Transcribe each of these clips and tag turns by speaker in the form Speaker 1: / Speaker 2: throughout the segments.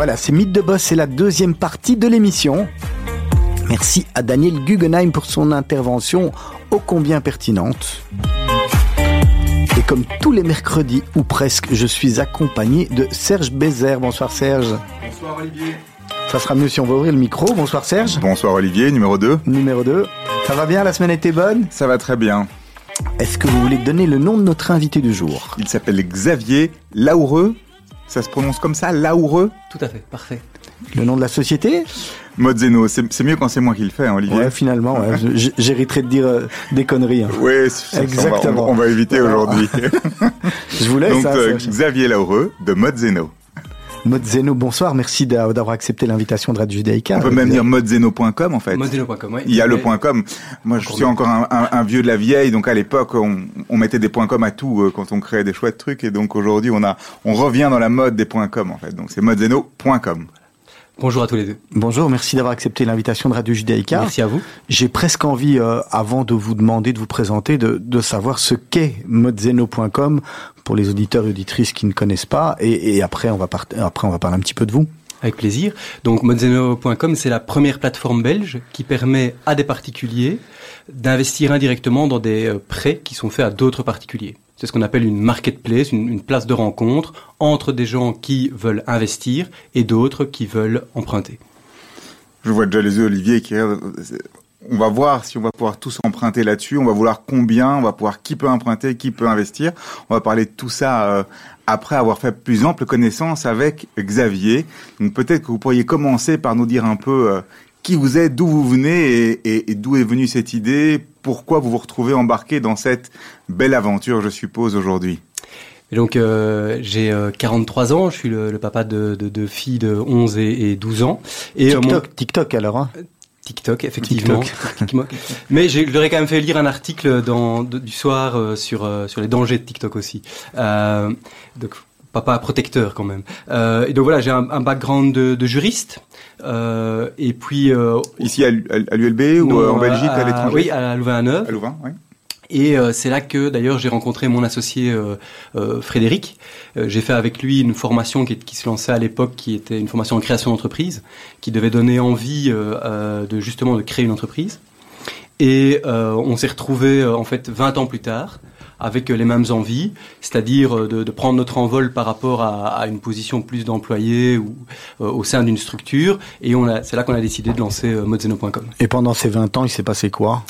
Speaker 1: Voilà, c'est Mythe de Boss, c'est la deuxième partie de l'émission. Merci à Daniel Guggenheim pour son intervention ô combien pertinente. Et comme tous les mercredis, ou presque, je suis accompagné de Serge Bézère. Bonsoir Serge.
Speaker 2: Bonsoir Olivier.
Speaker 1: Ça sera mieux si on va ouvrir le micro. Bonsoir Serge.
Speaker 2: Bonsoir Olivier, numéro 2.
Speaker 1: Numéro 2. Ça va bien, la semaine était bonne?
Speaker 2: Ça va très bien.
Speaker 1: Est-ce que vous voulez donner le nom de notre invité du jour?
Speaker 2: Il s'appelle Xavier Laoureux. Ça se prononce comme ça, Laoureux
Speaker 3: Tout à fait, parfait.
Speaker 1: Le nom de la société
Speaker 2: Modzeno, c'est mieux quand c'est moi qui le fais, hein, Olivier.
Speaker 1: Ouais, finalement, ouais. j'hériterai de dire euh, des conneries. Hein.
Speaker 2: Oui, exactement. On va, éviter aujourd'hui.
Speaker 1: Je vous laisse.
Speaker 2: Donc, euh, Xavier Laureux de Modzeno.
Speaker 1: Modzeno, bonsoir, merci d'avoir accepté l'invitation de Radio Judaïka.
Speaker 2: On peut même dire modzeno.com en fait.
Speaker 3: Modzeno.com, oui.
Speaker 2: Il y a le point .com. Moi, je suis encore un, vieux de la vieille, donc à l'époque, on, mettait des points .com à tout euh, quand on créait des chouettes trucs, et donc aujourd'hui, on a, on revient dans la mode des points .com en fait. Donc c'est modzeno.com.
Speaker 3: Bonjour à tous les deux.
Speaker 1: Bonjour, merci d'avoir accepté l'invitation de Radio Judaïka.
Speaker 3: Merci à vous.
Speaker 1: J'ai presque envie, euh, avant de vous demander de vous présenter, de, de savoir ce qu'est modzeno.com pour les auditeurs et auditrices qui ne connaissent pas, et, et après, on va après on va parler un petit peu de vous.
Speaker 3: Avec plaisir. Donc modzeno.com, c'est la première plateforme belge qui permet à des particuliers d'investir indirectement dans des euh, prêts qui sont faits à d'autres particuliers. C'est ce qu'on appelle une marketplace, une, place de rencontre entre des gens qui veulent investir et d'autres qui veulent emprunter.
Speaker 2: Je vois déjà les yeux, Olivier, qui on va voir si on va pouvoir tous emprunter là-dessus. On va vouloir combien, on va pouvoir qui peut emprunter, qui peut investir. On va parler de tout ça euh, après avoir fait plus ample connaissance avec Xavier. Donc peut-être que vous pourriez commencer par nous dire un peu euh, qui vous êtes, d'où vous venez et, d'où est venue cette idée, pourquoi vous vous retrouvez embarqué dans cette belle aventure, je suppose, aujourd'hui?
Speaker 3: donc euh, j'ai 43 ans, je suis le, papa de, de, filles de 11 et, 12 ans.
Speaker 1: Et TikTok, TikTok alors hein?
Speaker 3: TikTok, effectivement. Mais je leur ai quand même fait lire un article dans, du soir euh, sur, euh, sur les dangers de TikTok aussi. Euh, donc, papa protecteur quand même. Euh, et donc voilà, j'ai un, un, background de, de juriste. et puis...
Speaker 2: Ici à, l'ULB ou en Belgique, à, l'étranger?
Speaker 3: Oui, à Louvain-la-Neuve.
Speaker 2: À Louvain, oui.
Speaker 3: Et euh, c'est là que d'ailleurs j'ai rencontré mon associé euh, euh, Frédéric. j'ai fait avec lui une formation qui, qui se lançait à l'époque, qui était une formation en création d'entreprise, qui devait donner envie de justement de créer une entreprise. Et on s'est retrouvé en fait 20 ans plus tard avec les mêmes envies, c'est-à-dire de, de, prendre notre envol par rapport à, à une position plus d'employé ou au sein d'une structure. Et c'est là qu'on a décidé de lancer Modzeno.com.
Speaker 1: Et pendant ces 20 ans, il s'est passé quoi?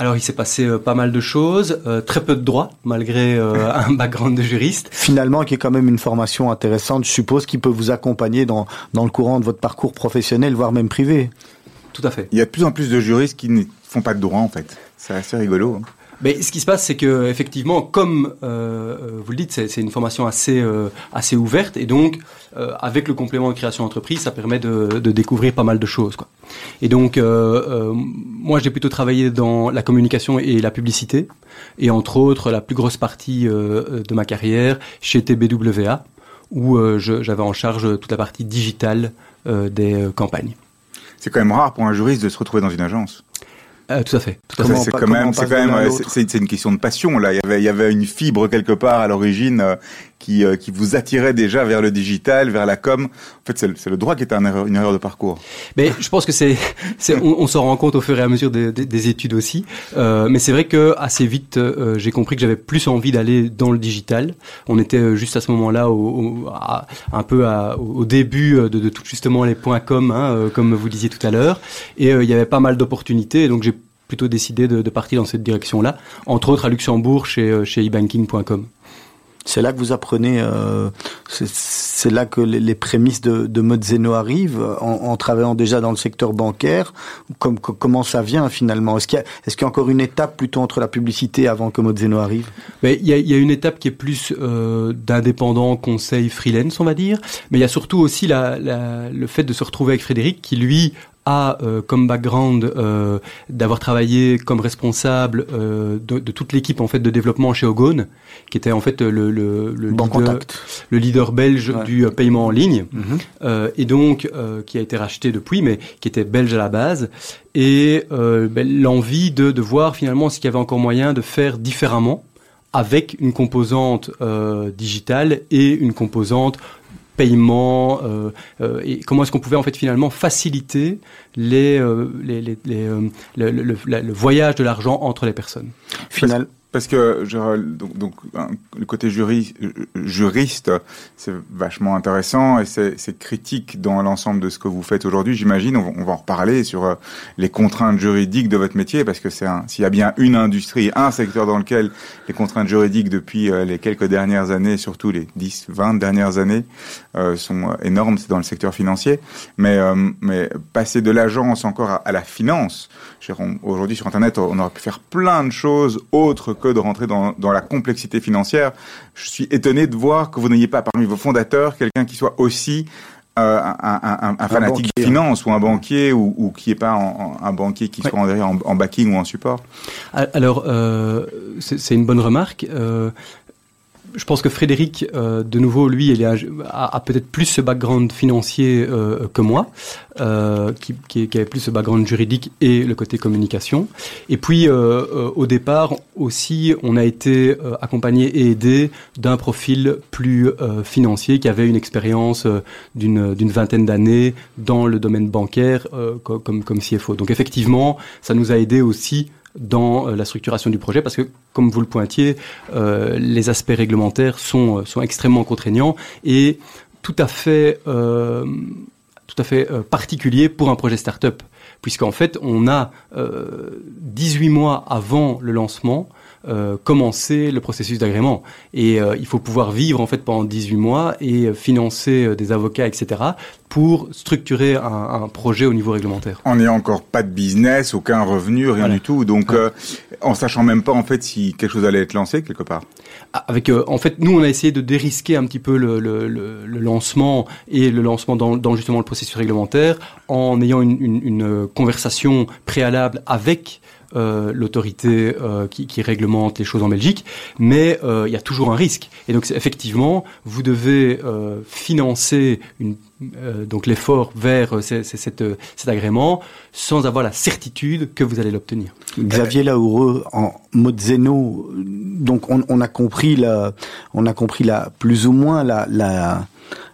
Speaker 3: Alors il s'est passé euh, pas mal de choses, euh, très peu de droits malgré euh, un background de juriste.
Speaker 1: Finalement, qui est quand même une formation intéressante, je suppose, qui peut vous accompagner dans, dans le courant de votre parcours professionnel, voire même privé.
Speaker 3: Tout à fait.
Speaker 2: Il y a de plus en plus de juristes qui ne font pas de droit en fait. C'est assez rigolo. Hein.
Speaker 3: Mais ce qui se passe, c'est que effectivement, comme euh, vous le dites, c'est une formation assez euh, assez ouverte, et donc euh, avec le complément de création d'entreprise, ça permet de, de, découvrir pas mal de choses. Quoi. Et donc, euh, euh, moi, j'ai plutôt travaillé dans la communication et la publicité, et entre autres, la plus grosse partie de ma carrière chez TBWA, où j'avais en charge toute la partie digitale des campagnes.
Speaker 2: C'est quand même rare pour un juriste de se retrouver dans une agence.
Speaker 3: Euh, tout à fait.
Speaker 2: Tout C'est quand même, c'est quand même, c'est une question de passion là. Il y avait, il y avait une fibre quelque part à l'origine euh, qui, euh, qui vous attirait déjà vers le digital, vers la com. En fait, c'est le, droit qui était une erreur, une erreur de parcours.
Speaker 3: Mais je pense que c'est, on, on s'en rend compte au fur et à mesure des, des, études aussi. Euh, mais c'est vrai que assez vite, euh, j'ai compris que j'avais plus envie d'aller dans le digital. On était juste à ce moment-là, au, un peu à, au début de, de, tout justement les points com, hein, comme vous disiez tout à l'heure. Et il y avait pas mal d'opportunités. Donc j'ai plutôt décidé de, de, partir dans cette direction-là, entre autres à Luxembourg chez, chez ebanking.com.
Speaker 1: C'est là que vous apprenez, euh, c'est là que les, prémices de, de Modzeno arrivent, en, travaillant déjà dans le secteur bancaire. Comme, comment ça vient finalement? Est-ce qu'il y, est y, a encore une étape plutôt entre la publicité avant que Modzeno arrive?
Speaker 3: Mais il, y a, il y a une étape qui est plus euh, d'indépendant conseil freelance, on va dire. Mais il y a surtout aussi la, la, le fait de se retrouver avec Frédéric, qui lui a euh, comme background euh, d'avoir travaillé comme responsable euh, de, de, toute l'équipe en fait de développement chez Ogone, qui était en fait le le, le, leader, le leader, belge du paiement en ligne, mm-hmm. et donc qui a été racheté depuis, mais qui était belge à la base, et ben, l'envie de, de voir finalement ce qu'il y avait encore moyen de faire différemment avec une composante digitale et une composante paiement et comment est-ce qu'on pouvait en fait finalement faciliter les, les, les, le, le, le, voyage de l'argent entre les personnes?
Speaker 2: Parce que donc, donc le côté juri, juriste, c'est vachement intéressant et c'est critique dans l'ensemble de ce que vous faites aujourd'hui. J'imagine, on, on, va en reparler sur euh, les contraintes juridiques de votre métier, parce que c'est s'il y a bien une industrie, un secteur dans lequel les contraintes juridiques depuis euh, les quelques dernières années, surtout les 10, 20 dernières années, euh, sont énormes, c'est dans le secteur financier. Mais, mais passer de l'agence encore à, à, la finance, aujourd'hui sur Internet, on aurait pu faire plein de choses autres que de rentrer dans, dans la complexité financière. Je suis étonné de voir que vous n'ayez pas parmi vos fondateurs quelqu'un qui soit aussi euh, un, un, un, fanatique de finance ou un banquier ou, ou qui n'est pas un banquier qui soit en, en, backing ou en support
Speaker 3: Alors, euh, c'est une bonne remarque. Euh, je pense que Frédéric, euh, de nouveau, lui, il a, peut-être plus ce background financier euh, que moi, euh, qui, qui, avait plus ce background juridique et le côté communication. Et puis, au départ aussi, on a été accompagné et aidé d'un profil plus financier qui avait une expérience d'une vingtaine d'années dans le domaine bancaire comme, comme CFO. Donc effectivement, ça nous a aidé aussi dans euh, la structuration du projet parce que, comme vous le pointiez, euh, les aspects réglementaires sont, euh, sont extrêmement contraignants et tout à fait, euh, tout à fait pour un projet start-up, puisqu'en fait, on a 18 mois avant le lancement euh, commencer le processus d'agrément. Et euh, il faut pouvoir vivre en fait pendant 18 mois et financer euh, des avocats, etc. pour structurer un, un, projet au niveau réglementaire.
Speaker 2: On n'est encore pas de business, aucun revenu, rien du tout. Donc, ouais. en sachant même pas en fait si quelque chose allait être lancé quelque part.
Speaker 3: Ah, avec, en fait, nous, on a essayé de dérisquer un petit peu le, le, le, le lancement et le lancement dans, dans, justement le processus réglementaire en ayant une, une, une conversation préalable avec euh, l'autorité euh, qui, réglemente les choses en Belgique, mais euh, il y a toujours un risque. Et donc effectivement, vous devez financer donc l'effort vers cet, agrément sans avoir la certitude que vous allez l'obtenir.
Speaker 1: Xavier Laoureux en mode zéno, donc on, a compris la, on a compris la plus ou moins la,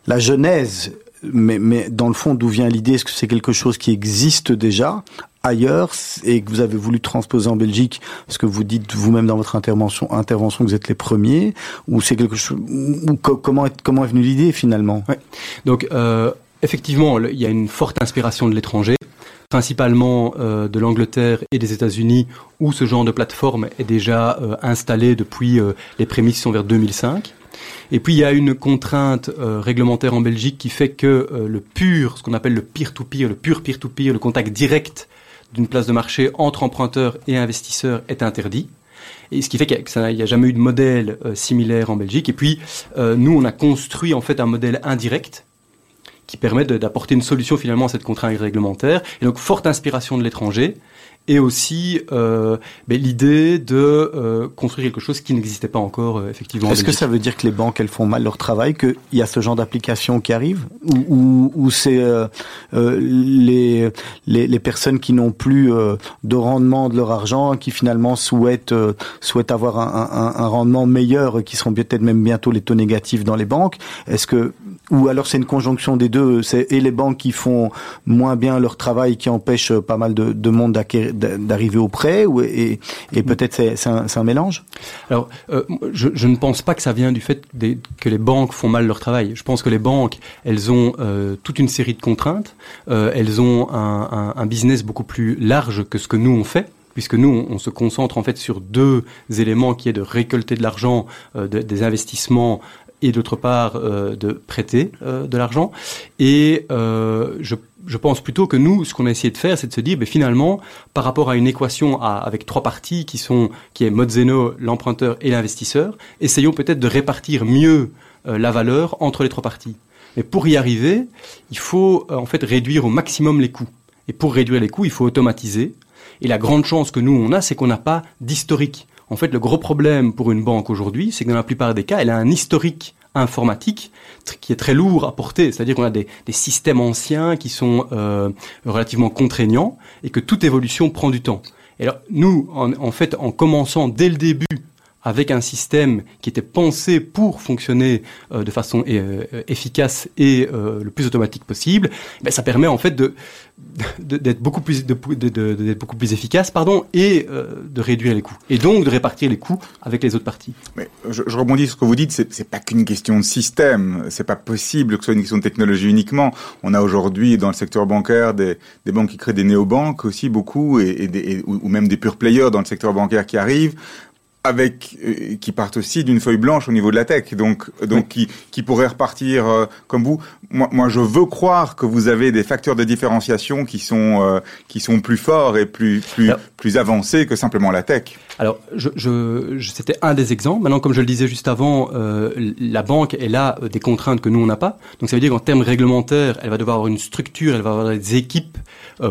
Speaker 1: la genèse mais, mais dans le fond, d'où vient l'idée? Est-ce que c'est quelque chose qui existe déjà ailleurs et que vous avez voulu transposer en Belgique? Parce que vous dites vous-même dans votre intervention, intervention que vous êtes les premiers ou c'est quelque chose ou comment est, venue l'idée finalement?
Speaker 3: Ouais. Donc euh, effectivement, il y a une forte inspiration de l'étranger principalement euh, de l'Angleterre et des États-Unis, où ce genre de plateforme est déjà euh, installé depuis euh, les prémices sont vers 2005. Et puis il y a une contrainte euh, réglementaire en Belgique qui fait que euh, le pur, ce qu'on appelle le peer-to-peer, -peer, le pur peer-to-peer, -peer, le contact direct d'une place de marché entre emprunteurs et investisseurs est interdit. Et ce qui fait qu'il n'y a, jamais eu de modèle euh, similaire en Belgique. Et puis, nous, on a construit en fait un modèle indirect qui permet d'apporter une solution finalement à cette contrainte réglementaire. Et donc, forte inspiration de l'étranger et aussi euh, ben, l'idée de euh, construire quelque chose qui n'existait pas encore euh, effectivement.
Speaker 1: Est-ce que ça veut dire que les banques elles font mal leur travail, qu'il y a ce genre d'application qui arrive, ou, ou, ou c'est euh, euh, les, les, les personnes qui n'ont plus euh, de rendement de leur argent, qui finalement souhaitent souhaitent avoir un, un, un rendement meilleur, qui seront peut-être même bientôt les taux négatifs dans les banques? Est-ce que ou alors c'est une conjonction des deux, c'est et les banques qui font moins bien leur travail, qui empêchent pas mal de, de monde d'arriver au prêt, ou, et, et peut-être c'est un, un, mélange?
Speaker 3: Alors, euh, je, je, ne pense pas que ça vient du fait des, que les banques font mal leur travail. Je pense que les banques, elles ont euh, toute une série de contraintes, euh, elles ont un, un, un business beaucoup plus large que ce que nous on fait puisque nous, on, se concentre en fait sur deux éléments qui est de récolter de l'argent, euh, de, des investissements et d'autre part euh, de prêter euh, de l'argent. Et je, je, pense plutôt que nous, ce qu'on a essayé de faire, c'est de se dire, ben, finalement, par rapport à une équation avec trois parties qui sont qui est Mozzeno, l'emprunteur et l'investisseur, essayons peut-être de répartir mieux euh, la valeur entre les trois parties. Mais pour y arriver, il faut euh, en fait réduire au maximum les coûts. Et pour réduire les coûts, il faut automatiser. Et la grande chance que nous on a, c'est qu'on n'a pas d'historique. En fait, le gros problème pour une banque aujourd'hui, c'est que dans la plupart des cas, elle a un historique informatique qui est très lourd à porter, c'est-à-dire qu'on a des, systèmes anciens qui sont euh, relativement contraignants et que toute évolution prend du temps. Et alors, nous, en fait, en commençant dès le début avec un système qui était pensé pour fonctionner euh, de façon euh, efficace et euh, le plus automatique possible, ben, ça permet en fait d'être beaucoup plus efficace pardon et de réduire les coûts et donc de répartir les coûts avec les autres parties.
Speaker 2: Je, rebondis sur ce que vous dites, c'est pas qu'une question de système, c'est pas possible que ce soit une question de technologie uniquement. On a aujourd'hui dans le secteur bancaire des, banques qui créent des néobanques aussi beaucoup et, ou même des pure players dans le secteur bancaire qui arrivent avec euh, qui partent aussi d'une feuille blanche au niveau de la tech, donc donc qui qui pourrait repartir euh, comme vous. Moi, moi, je veux croire que vous avez des facteurs de différenciation qui sont euh, qui sont plus forts et plus plus plus avancés que simplement la tech.
Speaker 3: Alors, je, je, c'était un des exemples. Maintenant, comme je le disais juste avant, la banque elle a des contraintes que nous on n'a pas. Donc, ça veut dire qu'en termes réglementaires, elle va devoir avoir une structure, elle va avoir des équipes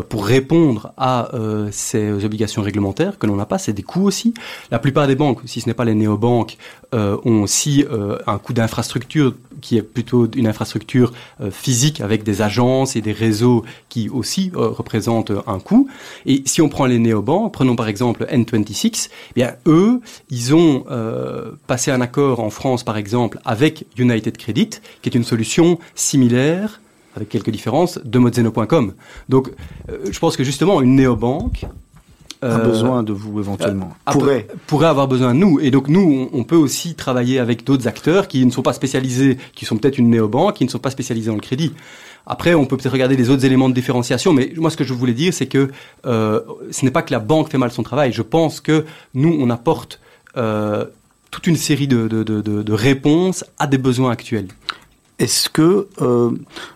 Speaker 3: pour répondre à ces obligations réglementaires que l'on n'a pas. C'est des coûts aussi. La plupart des banques si ce n'est pas les néobanques, euh, ont aussi euh, un coût d'infrastructure qui est plutôt une infrastructure euh, physique avec des agences et des réseaux qui aussi représentent un coût. Et si on prend les néobanques, prenons par exemple N26, eh bien eux, ils ont passé un accord en France par exemple avec United Credit, qui est une solution similaire avec quelques différences, de Mozeno.com. Donc, je pense que justement, une néobanque
Speaker 1: a euh, besoin de vous éventuellement.
Speaker 3: Euh, pourrait. pourrait avoir besoin de nous. Et donc nous, on, peut aussi travailler avec d'autres acteurs qui ne sont pas spécialisés, qui sont peut-être une néobanque, qui ne sont pas spécialisés dans le crédit. Après, on peut peut-être regarder les autres éléments de différenciation, mais moi, ce que je voulais dire, c'est que euh, ce n'est pas que la banque fait mal son travail. Je pense que nous, on apporte euh, toute une série de, de, de, de réponses à des besoins actuels.
Speaker 1: Est-ce que euh,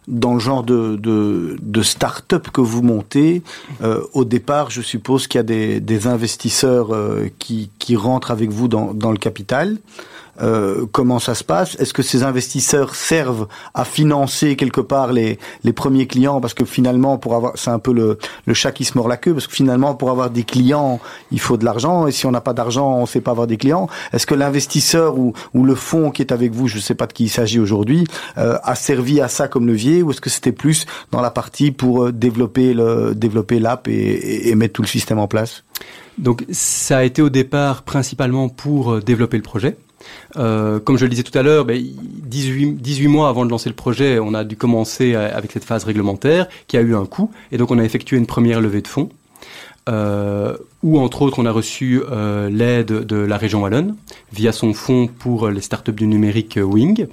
Speaker 1: dans le genre de, de, de start-up que vous montez, euh, au départ, je suppose qu'il y a des, investisseurs euh, qui, qui rentrent avec vous dans, dans le capital euh, comment ça se passe? Est-ce que ces investisseurs servent à financer quelque part les, les premiers clients? Parce que finalement, pour avoir, c'est un peu le, le chat qui se mord la queue, parce que finalement, pour avoir des clients, il faut de l'argent, et si on n'a pas d'argent, on ne sait pas avoir des clients. Est-ce que l'investisseur ou, ou le fonds qui est avec vous, je ne sais pas de qui il s'agit aujourd'hui, euh, a servi à ça comme levier, ou est-ce que c'était plus dans la partie pour euh, développer le développer l'app et, et mettre tout le système en place?
Speaker 3: Donc ça a été au départ principalement pour développer le projet. Euh, comme je le disais tout à l'heure, ben, 18, 18, mois avant de lancer le projet, on a dû commencer avec cette phase réglementaire qui a eu un coût. Et donc on a effectué une première levée de fonds. Euh, où entre autres on a reçu euh, l'aide de la région Wallonne via son fonds pour les startups du numérique euh, Wing.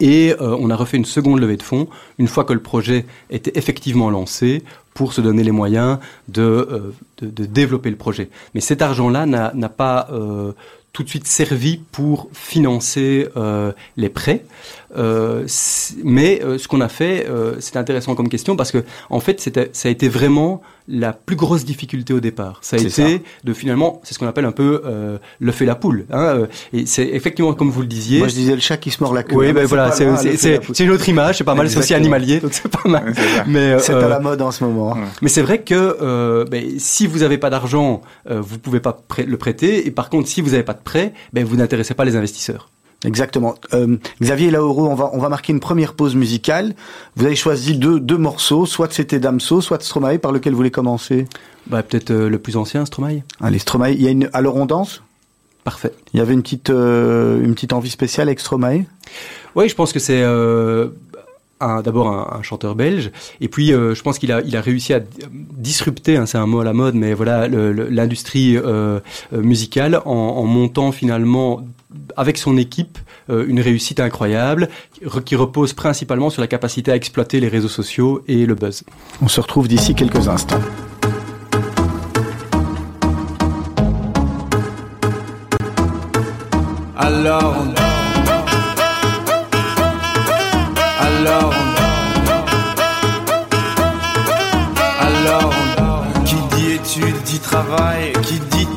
Speaker 3: Et on a refait une seconde levée de fonds une fois que le projet était effectivement lancé pour se donner les moyens de développer le projet. Mais cet argent-là n'a pas tout de suite servi pour financer euh, les prêts. Euh, mais euh, ce qu'on a fait, euh, c'est intéressant comme question parce que en fait, ça a été vraiment la plus grosse difficulté au départ. Ça a été de finalement, c'est ce qu'on appelle un peu euh, le fait la poule. Hein, et c'est effectivement comme vous le disiez.
Speaker 1: Moi, je disais le chat qui se mord la queue.
Speaker 3: Oui, ben voilà, c'est une autre image. C'est pas mal. C'est aussi animalier, donc c'est pas mal.
Speaker 1: mais c'est à la mode en ce moment.
Speaker 3: Mais c'est vrai que ben, si vous n'avez pas d'argent, vous pouvez pas le prêter. Et par contre, si vous n'avez pas de prêt, ben, vous n'intéressez pas les investisseurs.
Speaker 1: Exactement. Euh, Xavier Lauro, on va on va marquer une première pause musicale. Vous avez choisi deux deux morceaux, soit c'était Damso, soit Stromae, par lequel vous voulez commencer?
Speaker 3: Bah peut-être euh, le plus ancien, Stromae.
Speaker 1: Allez, Stromae. Il y a une alors on danse?
Speaker 3: Parfait.
Speaker 1: Il y avait une petite euh, une petite envie spéciale avec Stromae?
Speaker 3: Oui, je pense que c'est d'abord un, un, chanteur belge, et puis euh, je pense qu'il a, il a réussi à disrupter, hein, c'est un mot à la mode, mais voilà, l'industrie euh, musicale en, en, montant finalement avec son équipe euh, une réussite incroyable qui repose principalement sur la capacité à exploiter les réseaux sociaux et le buzz.
Speaker 1: On se retrouve d'ici quelques instants.
Speaker 4: Alors on Alors Alors Qui dit études dit travail Qui dit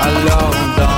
Speaker 4: alors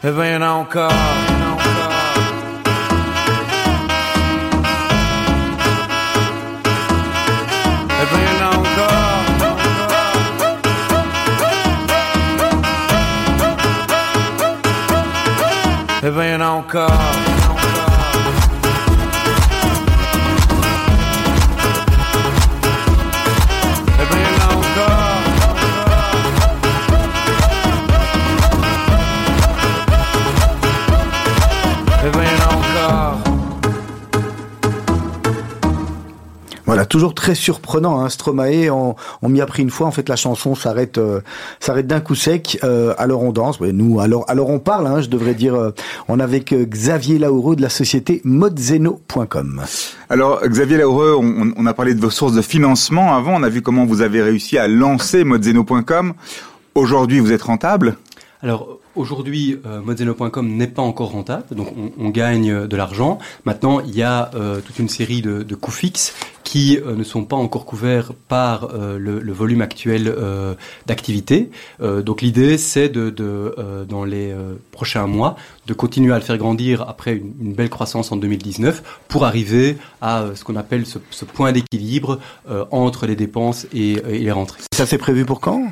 Speaker 4: Eh ben y'en a encore. y'en a encore. Eh ben y'en a encore. Eh ben y'en a encore.
Speaker 1: Toujours très surprenant, hein, Stromae. On, on m'y a pris une fois. En fait, la chanson s'arrête, euh, s'arrête d'un coup sec. Euh, alors on danse. Ouais, nous, alors, alors on parle. Hein, je devrais dire. euh, on est avec Xavier Laoureux de la société modzeno.com.
Speaker 2: Alors, Xavier Laureux, on, on a parlé de vos sources de financement. Avant, on a vu comment vous avez réussi à lancer modzeno.com. Aujourd'hui, vous êtes rentable?
Speaker 3: Alors aujourd'hui, euh, n'est pas encore rentable, donc on, gagne de l'argent. Maintenant, il y a euh, toute une série de, coûts fixes qui euh, ne sont pas encore couverts par euh, le, volume actuel euh, d'activité. Euh, donc l'idée, c'est de, euh, dans les euh, prochains mois, de continuer à le faire grandir après une, belle croissance en 2019 pour arriver à euh, ce qu'on appelle ce, point d'équilibre euh, entre les dépenses et, et les rentrées.
Speaker 1: Ça c'est prévu pour quand?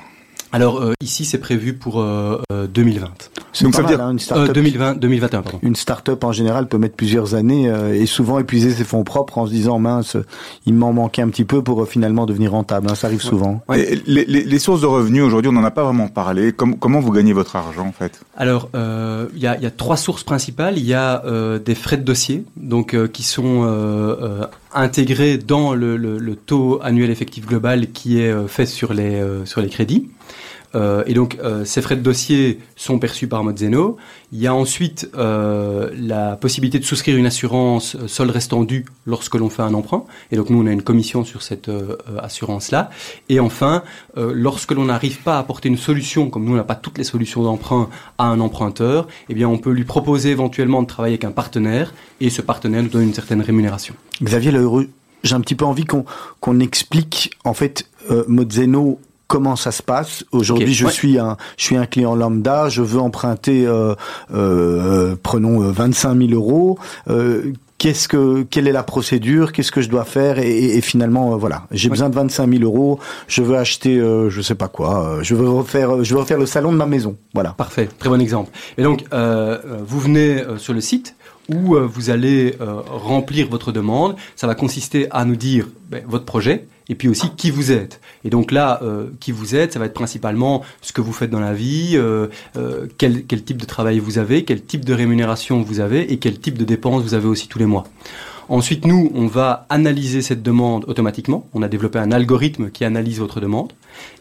Speaker 3: Alors euh, ici, c'est prévu pour euh, euh, 2020.
Speaker 1: C'est
Speaker 2: Donc,
Speaker 1: pas
Speaker 2: ça veut
Speaker 1: mal,
Speaker 2: dire-
Speaker 1: hein, une
Speaker 3: Euh,
Speaker 1: start-up.
Speaker 3: 2020, 2021, pardon.
Speaker 1: Une start-up en général peut mettre plusieurs années euh, et souvent épuiser ses fonds propres en se disant mince, il m'en manquait un petit peu pour euh, finalement devenir rentable. hein, ça arrive souvent.
Speaker 2: Et les, les- les sources de revenus, aujourd'hui, on n'en a pas vraiment parlé. Com- comment vous gagnez votre argent, en fait?
Speaker 3: Alors, euh, il y, a, il y a trois sources principales. Il y a euh, des frais de dossier, donc euh, qui sont euh, euh, intégrés dans le, le- le taux annuel effectif global qui est euh, fait sur les euh, sur les crédits. Euh, et donc, euh, ces frais de dossier sont perçus par Modzeno. Il y a ensuite euh, la possibilité de souscrire une assurance solde restant dû lorsque l'on fait un emprunt. Et donc, nous, on a une commission sur cette assurance-là. Et enfin, lorsque l'on n'arrive pas à apporter une solution, comme nous, on n'a pas toutes les solutions d'emprunt à un emprunteur, eh bien, on peut lui proposer éventuellement de travailler avec un partenaire. Et ce partenaire nous donne une certaine rémunération.
Speaker 1: Xavier Leheureux, j'ai un petit peu envie qu'on explique en fait euh, comment ça se passe. Aujourd'hui, je
Speaker 3: ouais.
Speaker 1: suis un je suis un client lambda, je veux emprunter euh, euh, prenons euh, 25 000 euros. Euh, Qu'est-ce que quelle est la procédure? Qu'est-ce que je dois faire? Et, et- et finalement euh, voilà, j'ai
Speaker 3: Ouais.
Speaker 1: besoin de 25 000 euros. Je veux acheter, euh, je sais pas quoi. euh, je veux refaire, je veux refaire le salon de ma maison. Voilà.
Speaker 3: Parfait, très bon exemple. Et donc, euh, euh, vous venez euh, sur le site, où euh, vous allez euh, remplir votre demande. Ça va consister à nous dire ben, votre projet et puis aussi qui vous êtes. Et donc là, euh, qui vous êtes, ça va être principalement ce que vous faites dans la vie, quel, quel type de travail vous avez, quel type de rémunération vous avez et quel type de dépenses vous avez aussi tous les mois. Ensuite, nous, on va analyser cette demande automatiquement. On a développé un algorithme qui analyse votre demande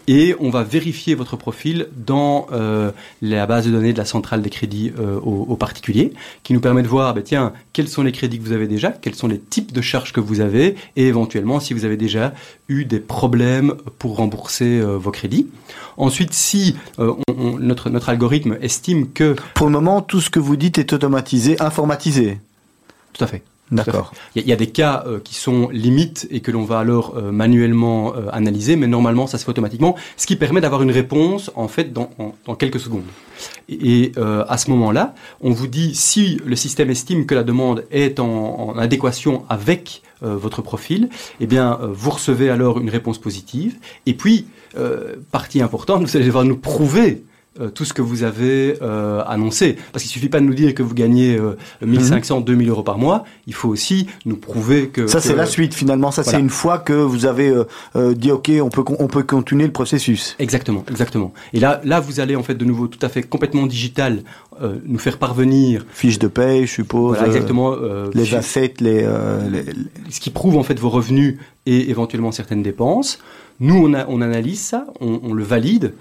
Speaker 3: et on va vérifier votre profil dans euh, la base de données de la centrale des crédits euh, aux, particuliers, qui nous permet de voir, bah, tiens, quels sont les crédits que vous avez déjà, quels sont les types de charges que vous avez, et éventuellement si vous avez déjà eu des problèmes pour rembourser euh, vos crédits. Ensuite, si notre, notre algorithme estime que...
Speaker 1: Pour le moment, tout ce que vous dites est automatisé, informatisé.
Speaker 3: Tout à fait.
Speaker 1: D'accord.
Speaker 3: Il y, a des cas euh, qui sont limites et que l'on va alors euh, manuellement euh, analyser, mais normalement ça se fait automatiquement, ce qui permet d'avoir une réponse en fait dans, dans quelques secondes. Et, à ce moment-là, on vous dit si le système estime que la demande est en, en adéquation avec votre profil, eh bien vous recevez alors une réponse positive. Et puis partie importante, vous allez devoir nous prouver euh, tout ce que vous avez euh, annoncé. Parce qu'il suffit pas de nous dire que vous gagnez euh, 1500, 2000 mhm. euros par mois. Il faut aussi nous prouver que...
Speaker 1: Ça, c'est la suite, finalement. Ça, c'est une fois que vous avez euh, euh, dit, OK, on peut, on peut continuer le processus.
Speaker 3: Exactement, exactement. Et là, là, vous allez, en fait, de nouveau, tout à fait complètement digital, nous faire parvenir...
Speaker 1: Fiche de paye, je suppose.
Speaker 3: Voilà, exactement.
Speaker 1: les assets, les, les,
Speaker 3: Ce qui prouve, en fait, vos revenus et éventuellement certaines dépenses. Nous, on, a, on analyse ça, on, on le valide,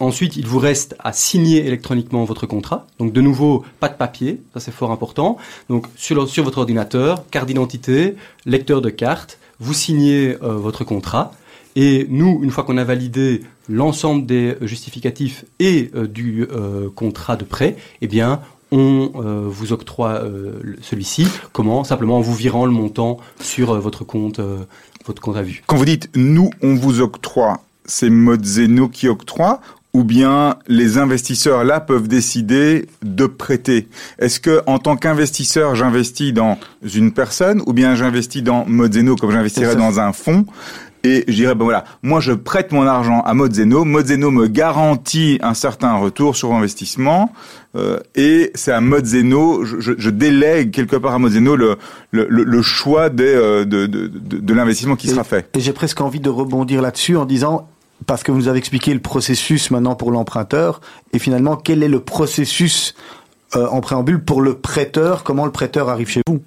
Speaker 3: Ensuite, il vous reste à signer électroniquement votre contrat. Donc, de nouveau, pas de papier, ça c'est fort important. Donc, sur, votre ordinateur, carte d'identité, lecteur de carte, vous signez euh, votre contrat. Et nous, une fois qu'on a validé l'ensemble des justificatifs et euh, du euh, contrat de prêt, eh bien, on vous octroie celui-ci. Comment? Simplement en vous virant le montant sur votre compte, votre compte à vue.
Speaker 2: Quand vous dites nous, on vous octroie, c'est Modzeno qui octroie ou bien les investisseurs là peuvent décider de prêter. Est-ce que en tant qu'investisseur, j'investis dans une personne ou bien j'investis dans Modzeno comme j'investirais dans un fonds et je dirais ben voilà, moi je prête mon argent à Modzeno, Modzeno me garantit un certain retour sur investissement euh, et c'est à Modzeno, je, je, délègue quelque part à Modzeno le, le, le choix des, euh, de, de, de, de l'investissement qui sera fait.
Speaker 1: Et j'ai presque envie de rebondir là-dessus en disant parce que vous nous avez expliqué le processus maintenant pour l'emprunteur, et finalement, quel est le processus euh, en préambule pour le prêteur? Comment le prêteur arrive chez vous?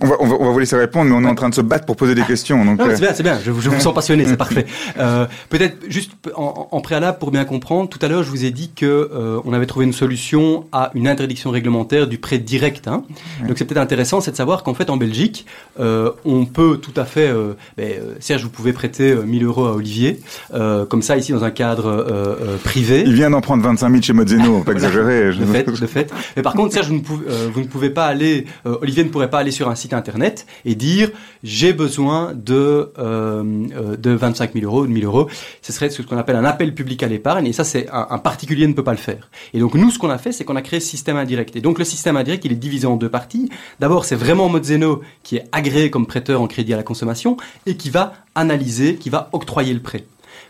Speaker 2: On va, on, va, on va, vous laisser répondre, mais on est en train de se battre pour poser des questions. Donc
Speaker 3: c'est euh. bien, c'est bien. Je, je, vous sens passionné, c'est parfait. Euh, Peut-être juste en, en, préalable pour bien comprendre. Tout à l'heure, je vous ai dit que euh, on avait trouvé une solution à une interdiction réglementaire du prêt direct. Hein. Donc c'est peut-être intéressant, c'est de savoir qu'en fait en Belgique, euh, on peut tout à fait. Ben, Serge, vous pouvez prêter 1000 euros à Olivier, comme ça ici dans un cadre privé.
Speaker 2: Il vient d'en prendre 25 000 chez Mozzeno, pas exagérer.
Speaker 3: De fait, de fait. Mais par contre, Serge, vous ne pouvez, vous ne pouvez pas aller. Olivier ne pourrait pas aller sur un site internet et dire j'ai besoin de euh, euh de 25 000 euros, de 1000 euros. Ce serait ce qu'on appelle un appel public à l'épargne et ça c'est un, particulier ne peut pas le faire. Et donc nous ce qu'on a fait c'est qu'on a créé ce système indirect. Et donc le système indirect il est divisé en deux parties. D'abord c'est vraiment Modzeno qui est agréé comme prêteur en crédit à la consommation et qui va analyser, qui va octroyer le prêt.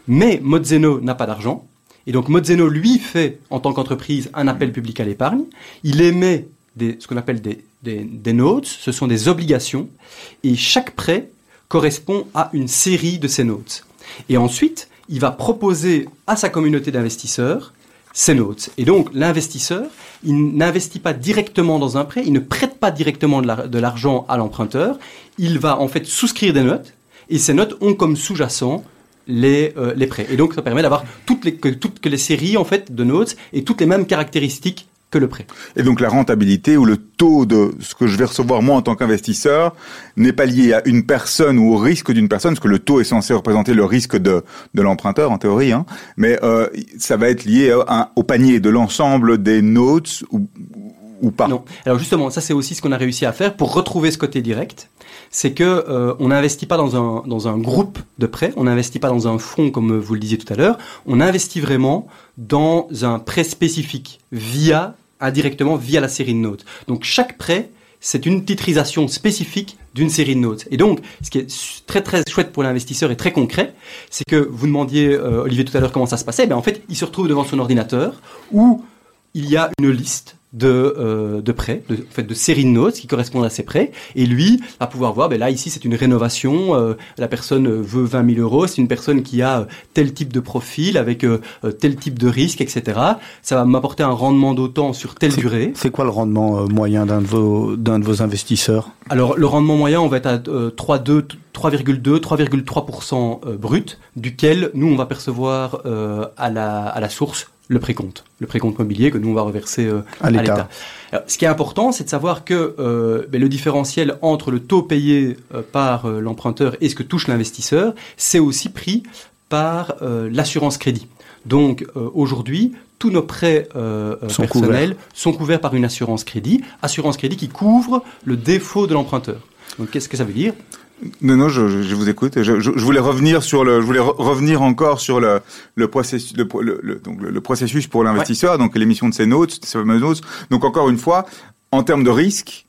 Speaker 3: Mais Modzeno n'a pas d'argent. Et donc Modzeno, lui, fait, en tant qu'entreprise, un appel public à l'épargne. Il émet ce qu'on appelle des, notes, ce sont des obligations, et chaque prêt correspond à une série de ces notes. Et ensuite, il va proposer à sa communauté d'investisseurs ces notes. Et donc, l'investisseur, il n'investit pas directement dans un prêt, il ne prête pas directement de l'argent à l'emprunteur, il va en fait souscrire des notes, et ces notes ont comme sous-jacent les, euh, prêts. Et donc, ça permet d'avoir toutes les, toutes les séries en fait de notes et toutes les mêmes caractéristiques que le prêt.
Speaker 2: Et donc la rentabilité ou le taux de ce que je vais recevoir moi en tant qu'investisseur n'est pas lié à une personne ou au risque d'une personne, parce que le taux est censé représenter le risque de, de l'emprunteur en théorie, hein, mais euh, ça va être lié au panier de l'ensemble des notes ou, ou pas.
Speaker 3: Non. Alors justement, ça c'est aussi ce qu'on a réussi à faire pour retrouver ce côté direct. C'est que euh, on n'investit pas dans un groupe de prêts, on n'investit pas dans un fonds comme vous le disiez tout à l'heure. On investit vraiment dans un prêt spécifique via indirectement via la série de notes. Donc chaque prêt c'est une titrisation spécifique d'une série de notes. Et donc, ce qui est très très chouette pour l'investisseur et très concret, c'est que vous demandiez, euh, Olivier, tout à l'heure comment ça se passait. Ben, en fait, il se retrouve devant son ordinateur où il y a une liste de, euh, de prêts, de, en fait, de séries de notes qui correspondent à ces prêts. Et lui va pouvoir voir, ben là, ici, c'est une rénovation. euh, la personne veut 20 000 euros. C'est une personne qui a euh, tel type de profil avec euh, tel type de risque, etc. Ça va m'apporter un rendement d'autant sur telle durée.
Speaker 1: C'est quoi le rendement moyen d'un de vos d'un de vos investisseurs?
Speaker 3: Alors, le rendement moyen, on va être à euh, 3,2, 3,2, 3,3% euh, brut, duquel nous, on va percevoir à, la, à la source le précompte, le précompte mobilier que nous, on va reverser euh,
Speaker 1: à l'État
Speaker 3: ce qui est important, c'est de savoir que euh, ben, le différentiel entre le taux payé euh, par l'emprunteur et ce que touche l'investisseur, c'est aussi pris par l'assurance crédit. Donc aujourd'hui, tous nos prêts euh,
Speaker 1: Sont
Speaker 3: personnels sont couverts par une assurance crédit, assurance crédit qui couvre le défaut de l'emprunteur. Donc qu'est-ce que ça veut dire?
Speaker 2: Non, non, je, vous écoute. Je, je- je voulais revenir sur le, je voulais re- revenir encore sur le, le processus, le, le- donc le, le processus pour l'investisseur, donc l'émission de ces notes, ces fameuses notes. Donc encore une fois, en termes de risque,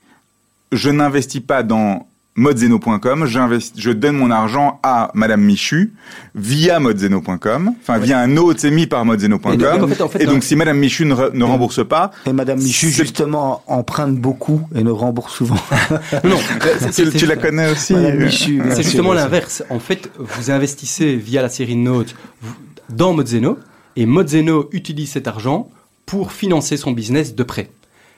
Speaker 2: je n'investis pas dans modezeno.com, j'investis, je donne mon argent à Madame Michu via modezeno.com, enfin via un autre émis par
Speaker 3: Et donc,
Speaker 2: modezeno.com.
Speaker 3: en fait- en fait,
Speaker 2: Et donc si Madame Michu ne, re- ne rembourse pas,
Speaker 1: Et Madame Michu, justement, emprunte beaucoup et ne rembourse souvent.
Speaker 3: Non, c'est-
Speaker 2: tu, la connais aussi. Euh,
Speaker 3: C'est justement l'inverse. En fait, vous investissez via la série de notes vous- dans Modzeno et Modzeno utilise cet argent pour financer son business de prêt.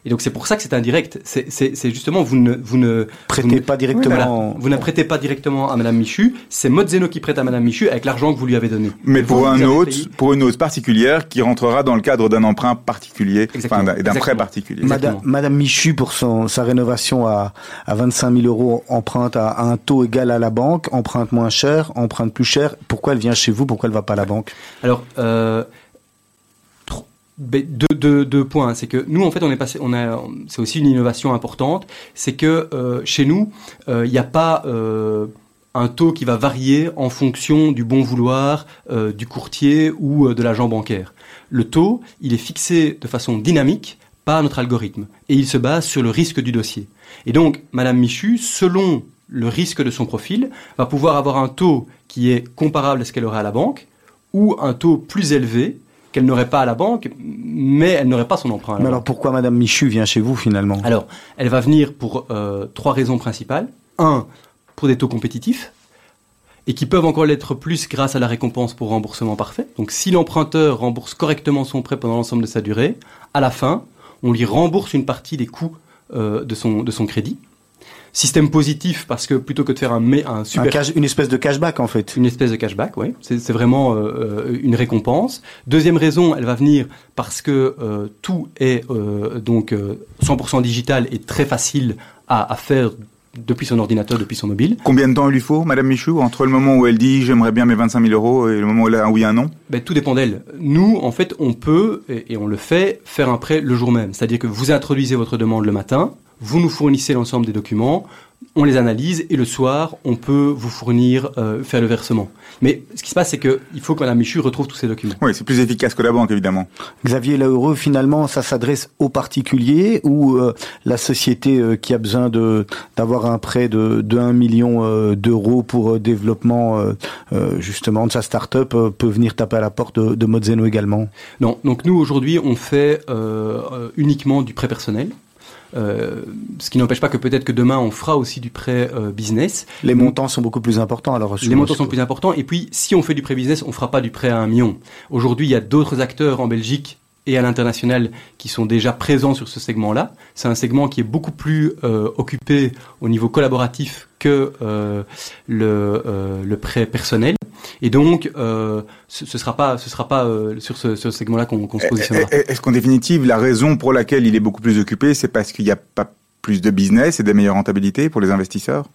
Speaker 3: Et donc c'est pour ça que c'est indirect. C'est- justement vous ne vous ne
Speaker 1: Prêtez
Speaker 3: vous ne-
Speaker 1: pas directement.
Speaker 3: voilà, vous ne prêtez pas directement à Madame Michu. C'est Modzeno qui prête à Madame Michu avec l'argent que vous lui avez donné.
Speaker 2: Mais
Speaker 3: Vous,
Speaker 2: pour un autre,
Speaker 3: payé-
Speaker 2: pour une autre particulière qui rentrera dans le cadre d'un emprunt particulier,
Speaker 3: Exactement.
Speaker 2: enfin d'un- et d'un prêt particulier.
Speaker 1: Madame, Madame Michu, pour son, sa rénovation à, à 25 000 euros, emprunte à, à un taux égal à la banque, emprunte moins cher, emprunte plus cher. Pourquoi elle vient chez vous? Pourquoi elle va pas à la banque?
Speaker 3: Alors, euh, deux, deux, points. C'est que nous, en fait, on est passé, c'est aussi une innovation importante. C'est que euh, chez nous, euh, il n'y a pas euh, un taux qui va varier en fonction du bon vouloir euh, du courtier ou euh, de l'agent bancaire. Le taux, il est fixé de façon dynamique par notre algorithme et il se base sur le risque du dossier. Et donc, Madame Michu, selon le risque de son profil, va pouvoir avoir un taux qui est comparable à ce qu'elle aurait à la banque ou un taux plus élevé qu'elle n'aurait pas à la banque, mais elle n'aurait pas son emprunt. à la
Speaker 1: Mais
Speaker 3: banque.
Speaker 1: alors pourquoi Madame Michu vient chez vous finalement?
Speaker 3: Alors, elle va venir pour euh, trois raisons principales. Un, pour des taux compétitifs, et qui peuvent encore l'être plus grâce à la récompense pour remboursement parfait. Donc, si l'emprunteur rembourse correctement son prêt pendant l'ensemble de sa durée, à la fin, on lui rembourse une partie des coûts euh, de, son, de son crédit. Système positif, parce que plutôt que de faire un, mais- un
Speaker 1: Un
Speaker 3: super
Speaker 1: cash- Une espèce de cashback en fait.
Speaker 3: une espèce de cashback, oui. C'est vraiment euh, euh, une récompense. Deuxième raison, elle va venir parce que euh, tout est euh, donc euh, 100% digital et très facile à, à faire depuis son ordinateur, depuis son mobile.
Speaker 2: Combien de temps il lui faut, Madame Michou, entre le moment où elle dit j'aimerais bien mes 25 000 euros et le moment où elle a un oui, un non?
Speaker 3: Ben, tout dépend d'elle. Nous, en fait, on peut, et, et on le fait, faire un prêt le jour même. C'est-à-dire que vous introduisez votre demande le matin, vous nous fournissez l'ensemble des documents, on les analyse et le soir, on peut vous fournir, euh, faire le versement. Mais ce qui se passe, c'est qu'il faut que Mme Michu retrouve tous ces documents.
Speaker 2: Oui, c'est plus efficace que la banque, évidemment.
Speaker 1: Xavier Laheureux, finalement, ça s'adresse aux particuliers ou euh, la société euh, qui a besoin de d'avoir un prêt de, de 1 million euh, d'euros pour euh, développement euh, euh, justement de sa start-up euh, peut venir taper à la porte de, de Modzeno également?
Speaker 3: Non, donc nous aujourd'hui on fait uniquement du prêt personnel. Euh, ce qui n'empêche pas que peut-être que demain on fera aussi du prêt euh, business.
Speaker 1: Les montants sont beaucoup plus importants alors.
Speaker 3: Les montants sont plus importants et puis si on fait du prêt business, on fera pas du prêt à un million. Aujourd'hui, il y a d'autres acteurs en Belgique et à l'international qui sont déjà présents sur ce segment-là. C'est un segment qui est beaucoup plus euh, occupé au niveau collaboratif que le, euh, le prêt personnel. Et donc, euh, ce, ce sera pas, ce sera pas euh, sur ce, ce segment-là qu'on se positionnera.
Speaker 2: Est-ce qu'en définitive, la raison pour laquelle il est beaucoup plus occupé, c'est parce qu'il n'y a pas plus de business et des meilleures rentabilités pour les investisseurs?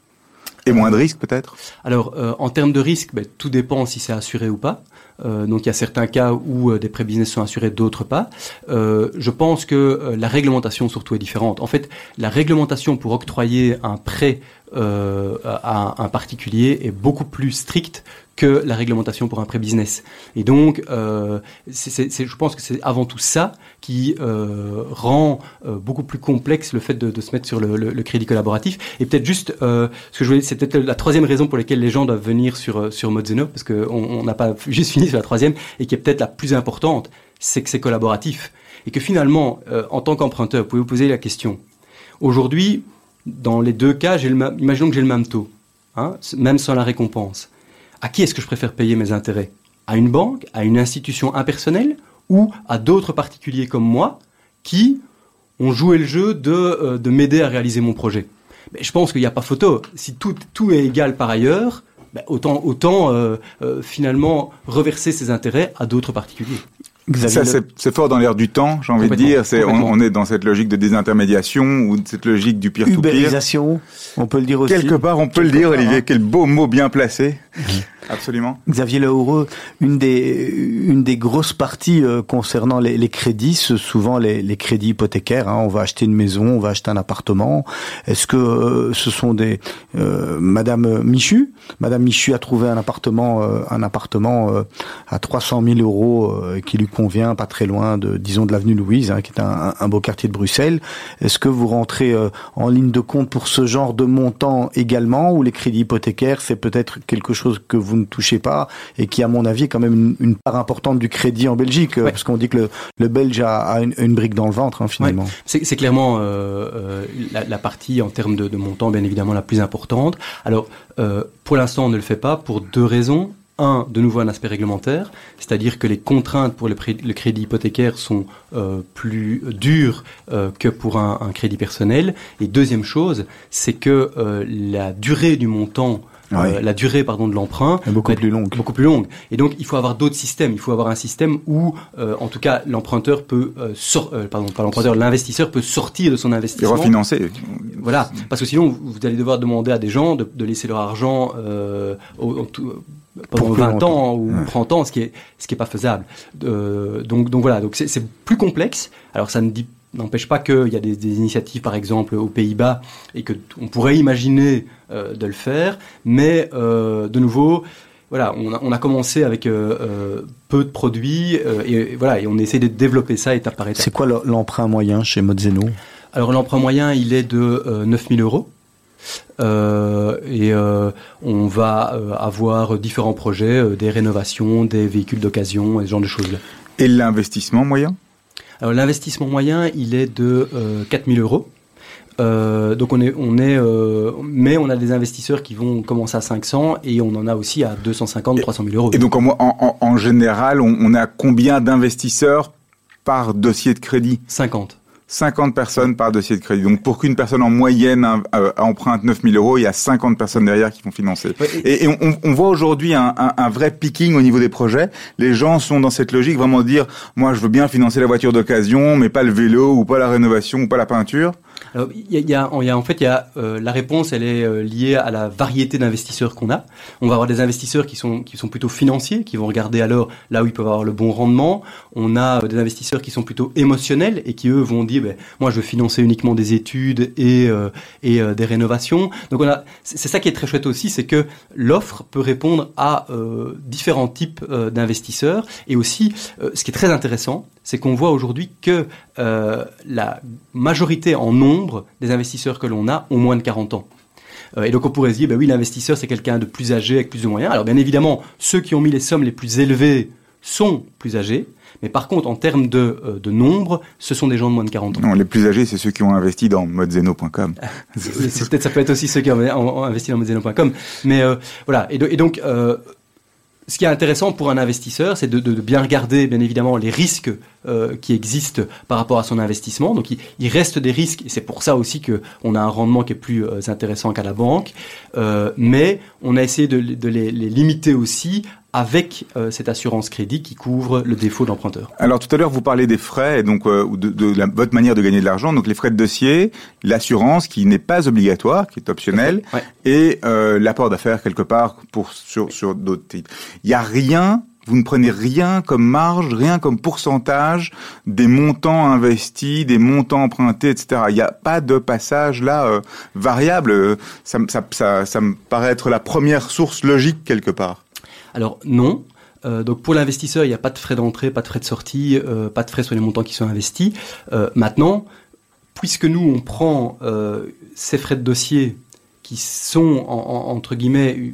Speaker 2: Et moins de risques, peut-être?
Speaker 3: Alors, euh, en termes de risque, ben, tout dépend si c'est assuré ou pas. Euh, donc, il y a certains cas où euh, des prêts business sont assurés, d'autres pas. Euh, je pense que la réglementation surtout est différente. En fait, la réglementation pour octroyer un prêt euh, à un particulier est beaucoup plus stricte que la réglementation pour un prêt business. Et donc, euh, je pense que c'est avant tout ça qui euh, rend beaucoup plus complexe le fait de, se mettre sur le, crédit collaboratif. Et peut-être juste, ce que je voulais, c'est peut-être la troisième raison pour laquelle les gens doivent venir sur sur Modzeno, parce qu'on on n'a pas juste fini sur la troisième, et qui est peut-être la plus importante, c'est que c'est collaboratif. Et que finalement, en tant qu'emprunteur, vous pouvez vous poser la question. Aujourd'hui, dans les deux cas, imaginons que j'ai le même taux, hein, même sans la récompense. À qui est-ce que je préfère payer mes intérêts? À une banque, à une institution impersonnelle ou à d'autres particuliers comme moi qui ont joué le jeu de, euh, de m'aider à réaliser mon projet? Mais je pense qu'il n'y a pas photo. Si tout, tout est égal par ailleurs, ben, autant, autant euh, euh, finalement reverser ses intérêts à d'autres particuliers.
Speaker 1: Xavier
Speaker 2: Ça,
Speaker 1: Le-
Speaker 2: c'est fort dans l'air du temps, j'ai envie de dire. C'est, on, est dans cette logique de désintermédiation ou de cette logique du peer-to-peer.
Speaker 1: Ubérisation, on peut le dire aussi.
Speaker 2: Quelque part, on peut le dire,
Speaker 1: part,
Speaker 2: Olivier.
Speaker 1: hein.
Speaker 2: Quel beau mot bien placé. Absolument.
Speaker 1: Xavier Leheureux, une des une des grosses parties euh, concernant les, crédits, c'est souvent les, crédits hypothécaires. hein. On va acheter une maison, on va acheter un appartement. Est-ce que euh, ce sont des euh, Madame Michu Madame Michu a trouvé un appartement un appartement à 300 000 euros qui lui convient, pas très loin de disons de l'avenue Louise, hein, qui est un, un beau quartier de Bruxelles. Est-ce que vous rentrez en ligne de compte pour ce genre de montant également, ou les crédits hypothécaires, c'est peut-être quelque chose que vous ne touchez pas et qui, à mon avis, est quand même une, une part importante du crédit en Belgique, euh,
Speaker 3: Ouais.
Speaker 1: parce qu'on dit que le, le Belge a, a une, une brique dans le ventre, hein, finalement.
Speaker 3: C'est c'est clairement euh, euh, la, la partie en termes de, de montant, bien évidemment, la plus importante. Alors, euh, pour l'instant, on ne le fait pas pour deux raisons. Un, de nouveau un aspect réglementaire, c'est-à-dire que les contraintes pour le, crédit hypothécaire sont euh, plus dures euh, que pour un, un crédit personnel. Et deuxième chose, c'est que euh, la durée du montant, euh, la durée pardon de l'emprunt,
Speaker 1: C'est beaucoup plus longue.
Speaker 3: beaucoup plus longue. Et donc, il faut avoir d'autres systèmes. Il faut avoir un système où, euh, en tout cas, l'emprunteur peut, euh, sor- pardon, pas l'emprunteur, l'investisseur peut sortir de son
Speaker 2: Et
Speaker 3: investissement.
Speaker 2: refinancer.
Speaker 3: Voilà, parce que sinon, vous allez devoir demander à des gens de, de laisser leur argent au- au tout- pendant
Speaker 1: Pour plus
Speaker 3: 20
Speaker 1: longtemps.
Speaker 3: ans ou
Speaker 1: Ouais.
Speaker 3: 30 ans, ce qui est ce qui est pas faisable. Euh, donc donc voilà, donc c'est c'est plus complexe. Alors ça ne dit n'empêche pas qu'il y a des, des initiatives, par exemple, aux Pays-Bas, et que on pourrait imaginer euh, de le faire, mais euh, de nouveau, voilà, on a, on a commencé avec euh, peu de produits, euh, et, et voilà, et on essaie de développer ça étape par étape.
Speaker 1: C'est quoi le- l'emprunt moyen chez Mozzeno
Speaker 3: Alors l'emprunt moyen, il est de euh, 9000 euros. Euh, et euh, on va euh, avoir différents projets, euh, des rénovations, des véhicules d'occasion, et ce genre de choses-là.
Speaker 2: Et l'investissement moyen?
Speaker 3: L'investissement moyen, il est de euh, 4000 euros. Euh, donc on est, on est, euh, mais on a des investisseurs qui vont commencer à 500 et on en a aussi à 250, 300 000 euros.
Speaker 2: Et donc, en, en- en- en général, on, on a combien d'investisseurs par dossier de crédit?
Speaker 3: 50.
Speaker 2: 50 personnes par dossier de crédit. Donc, pour qu'une personne en moyenne hein, euh, emprunte 9000 euros, il y a 50 personnes derrière qui vont financer.
Speaker 3: Ouais, et-
Speaker 2: Et, et on, on voit aujourd'hui un, un- un vrai picking au niveau des projets. Les gens sont dans cette logique vraiment de dire, moi, je veux bien financer la voiture d'occasion, mais pas le vélo, ou pas la rénovation, ou pas la peinture.
Speaker 3: Alors, y a, y a- en fait, y a euh, la réponse, elle est euh, liée à la variété d'investisseurs qu'on a. On va avoir des investisseurs qui sont qui sont plutôt financiers, qui vont regarder alors là où ils peuvent avoir le bon rendement. On a euh, des investisseurs qui sont plutôt émotionnels et qui eux vont dire, ben, moi, je veux financer uniquement des études et euh, et euh, des rénovations. Donc on a, c'est ça qui est très chouette aussi, c'est que l'offre peut répondre à différents types d'investisseurs et aussi, ce qui est très intéressant, c'est qu'on voit aujourd'hui que euh, la majorité en nombre des investisseurs que l'on a ont moins de 40 ans. Euh, et donc on pourrait se dire, ben oui, l'investisseur c'est quelqu'un de plus âgé avec plus de moyens. Alors bien évidemment, ceux qui ont mis les sommes les plus élevées sont plus âgés, mais par contre en termes de, euh, de nombre, ce sont des gens de moins de 40 ans.
Speaker 2: Non, les plus âgés, c'est ceux qui ont investi dans
Speaker 3: c'est peut-être ça peut être aussi ceux qui ont, investi dans Mozzeno.com. Mais euh, voilà. Et, do- et donc, euh, ce qui est intéressant pour un investisseur, c'est de, de- de bien regarder, bien évidemment, les risques euh, qui existent par rapport à son investissement. Donc, il, il reste des risques, et c'est pour ça aussi que on a un rendement qui est plus euh, intéressant qu'à la banque. Euh, mais on a essayé de, de les, les limiter aussi avec euh, cette assurance crédit qui couvre le défaut de l'emprunteur.
Speaker 2: Alors tout à l'heure, vous parlez des frais, et donc euh, de, de la, votre manière de gagner de l'argent, donc les frais de dossier, l'assurance qui n'est pas obligatoire, qui est optionnelle,
Speaker 3: Ouais.
Speaker 2: et euh, l'apport d'affaires quelque part pour sur sur d'autres types. Il y a rien. Vous ne prenez rien comme marge, rien comme pourcentage des montants investis, des montants empruntés, etc. Il n'y a pas de passage là euh, variable. Euh, Ça, me- paraît être la première source logique quelque part.
Speaker 3: Alors non. Euh, donc pour l'investisseur, il n'y a pas de frais d'entrée, pas de frais de sortie, pas de frais sur les montants qui sont investis. Maintenant, puisque nous on prend ces frais de dossier qui sont en- en- entre guillemets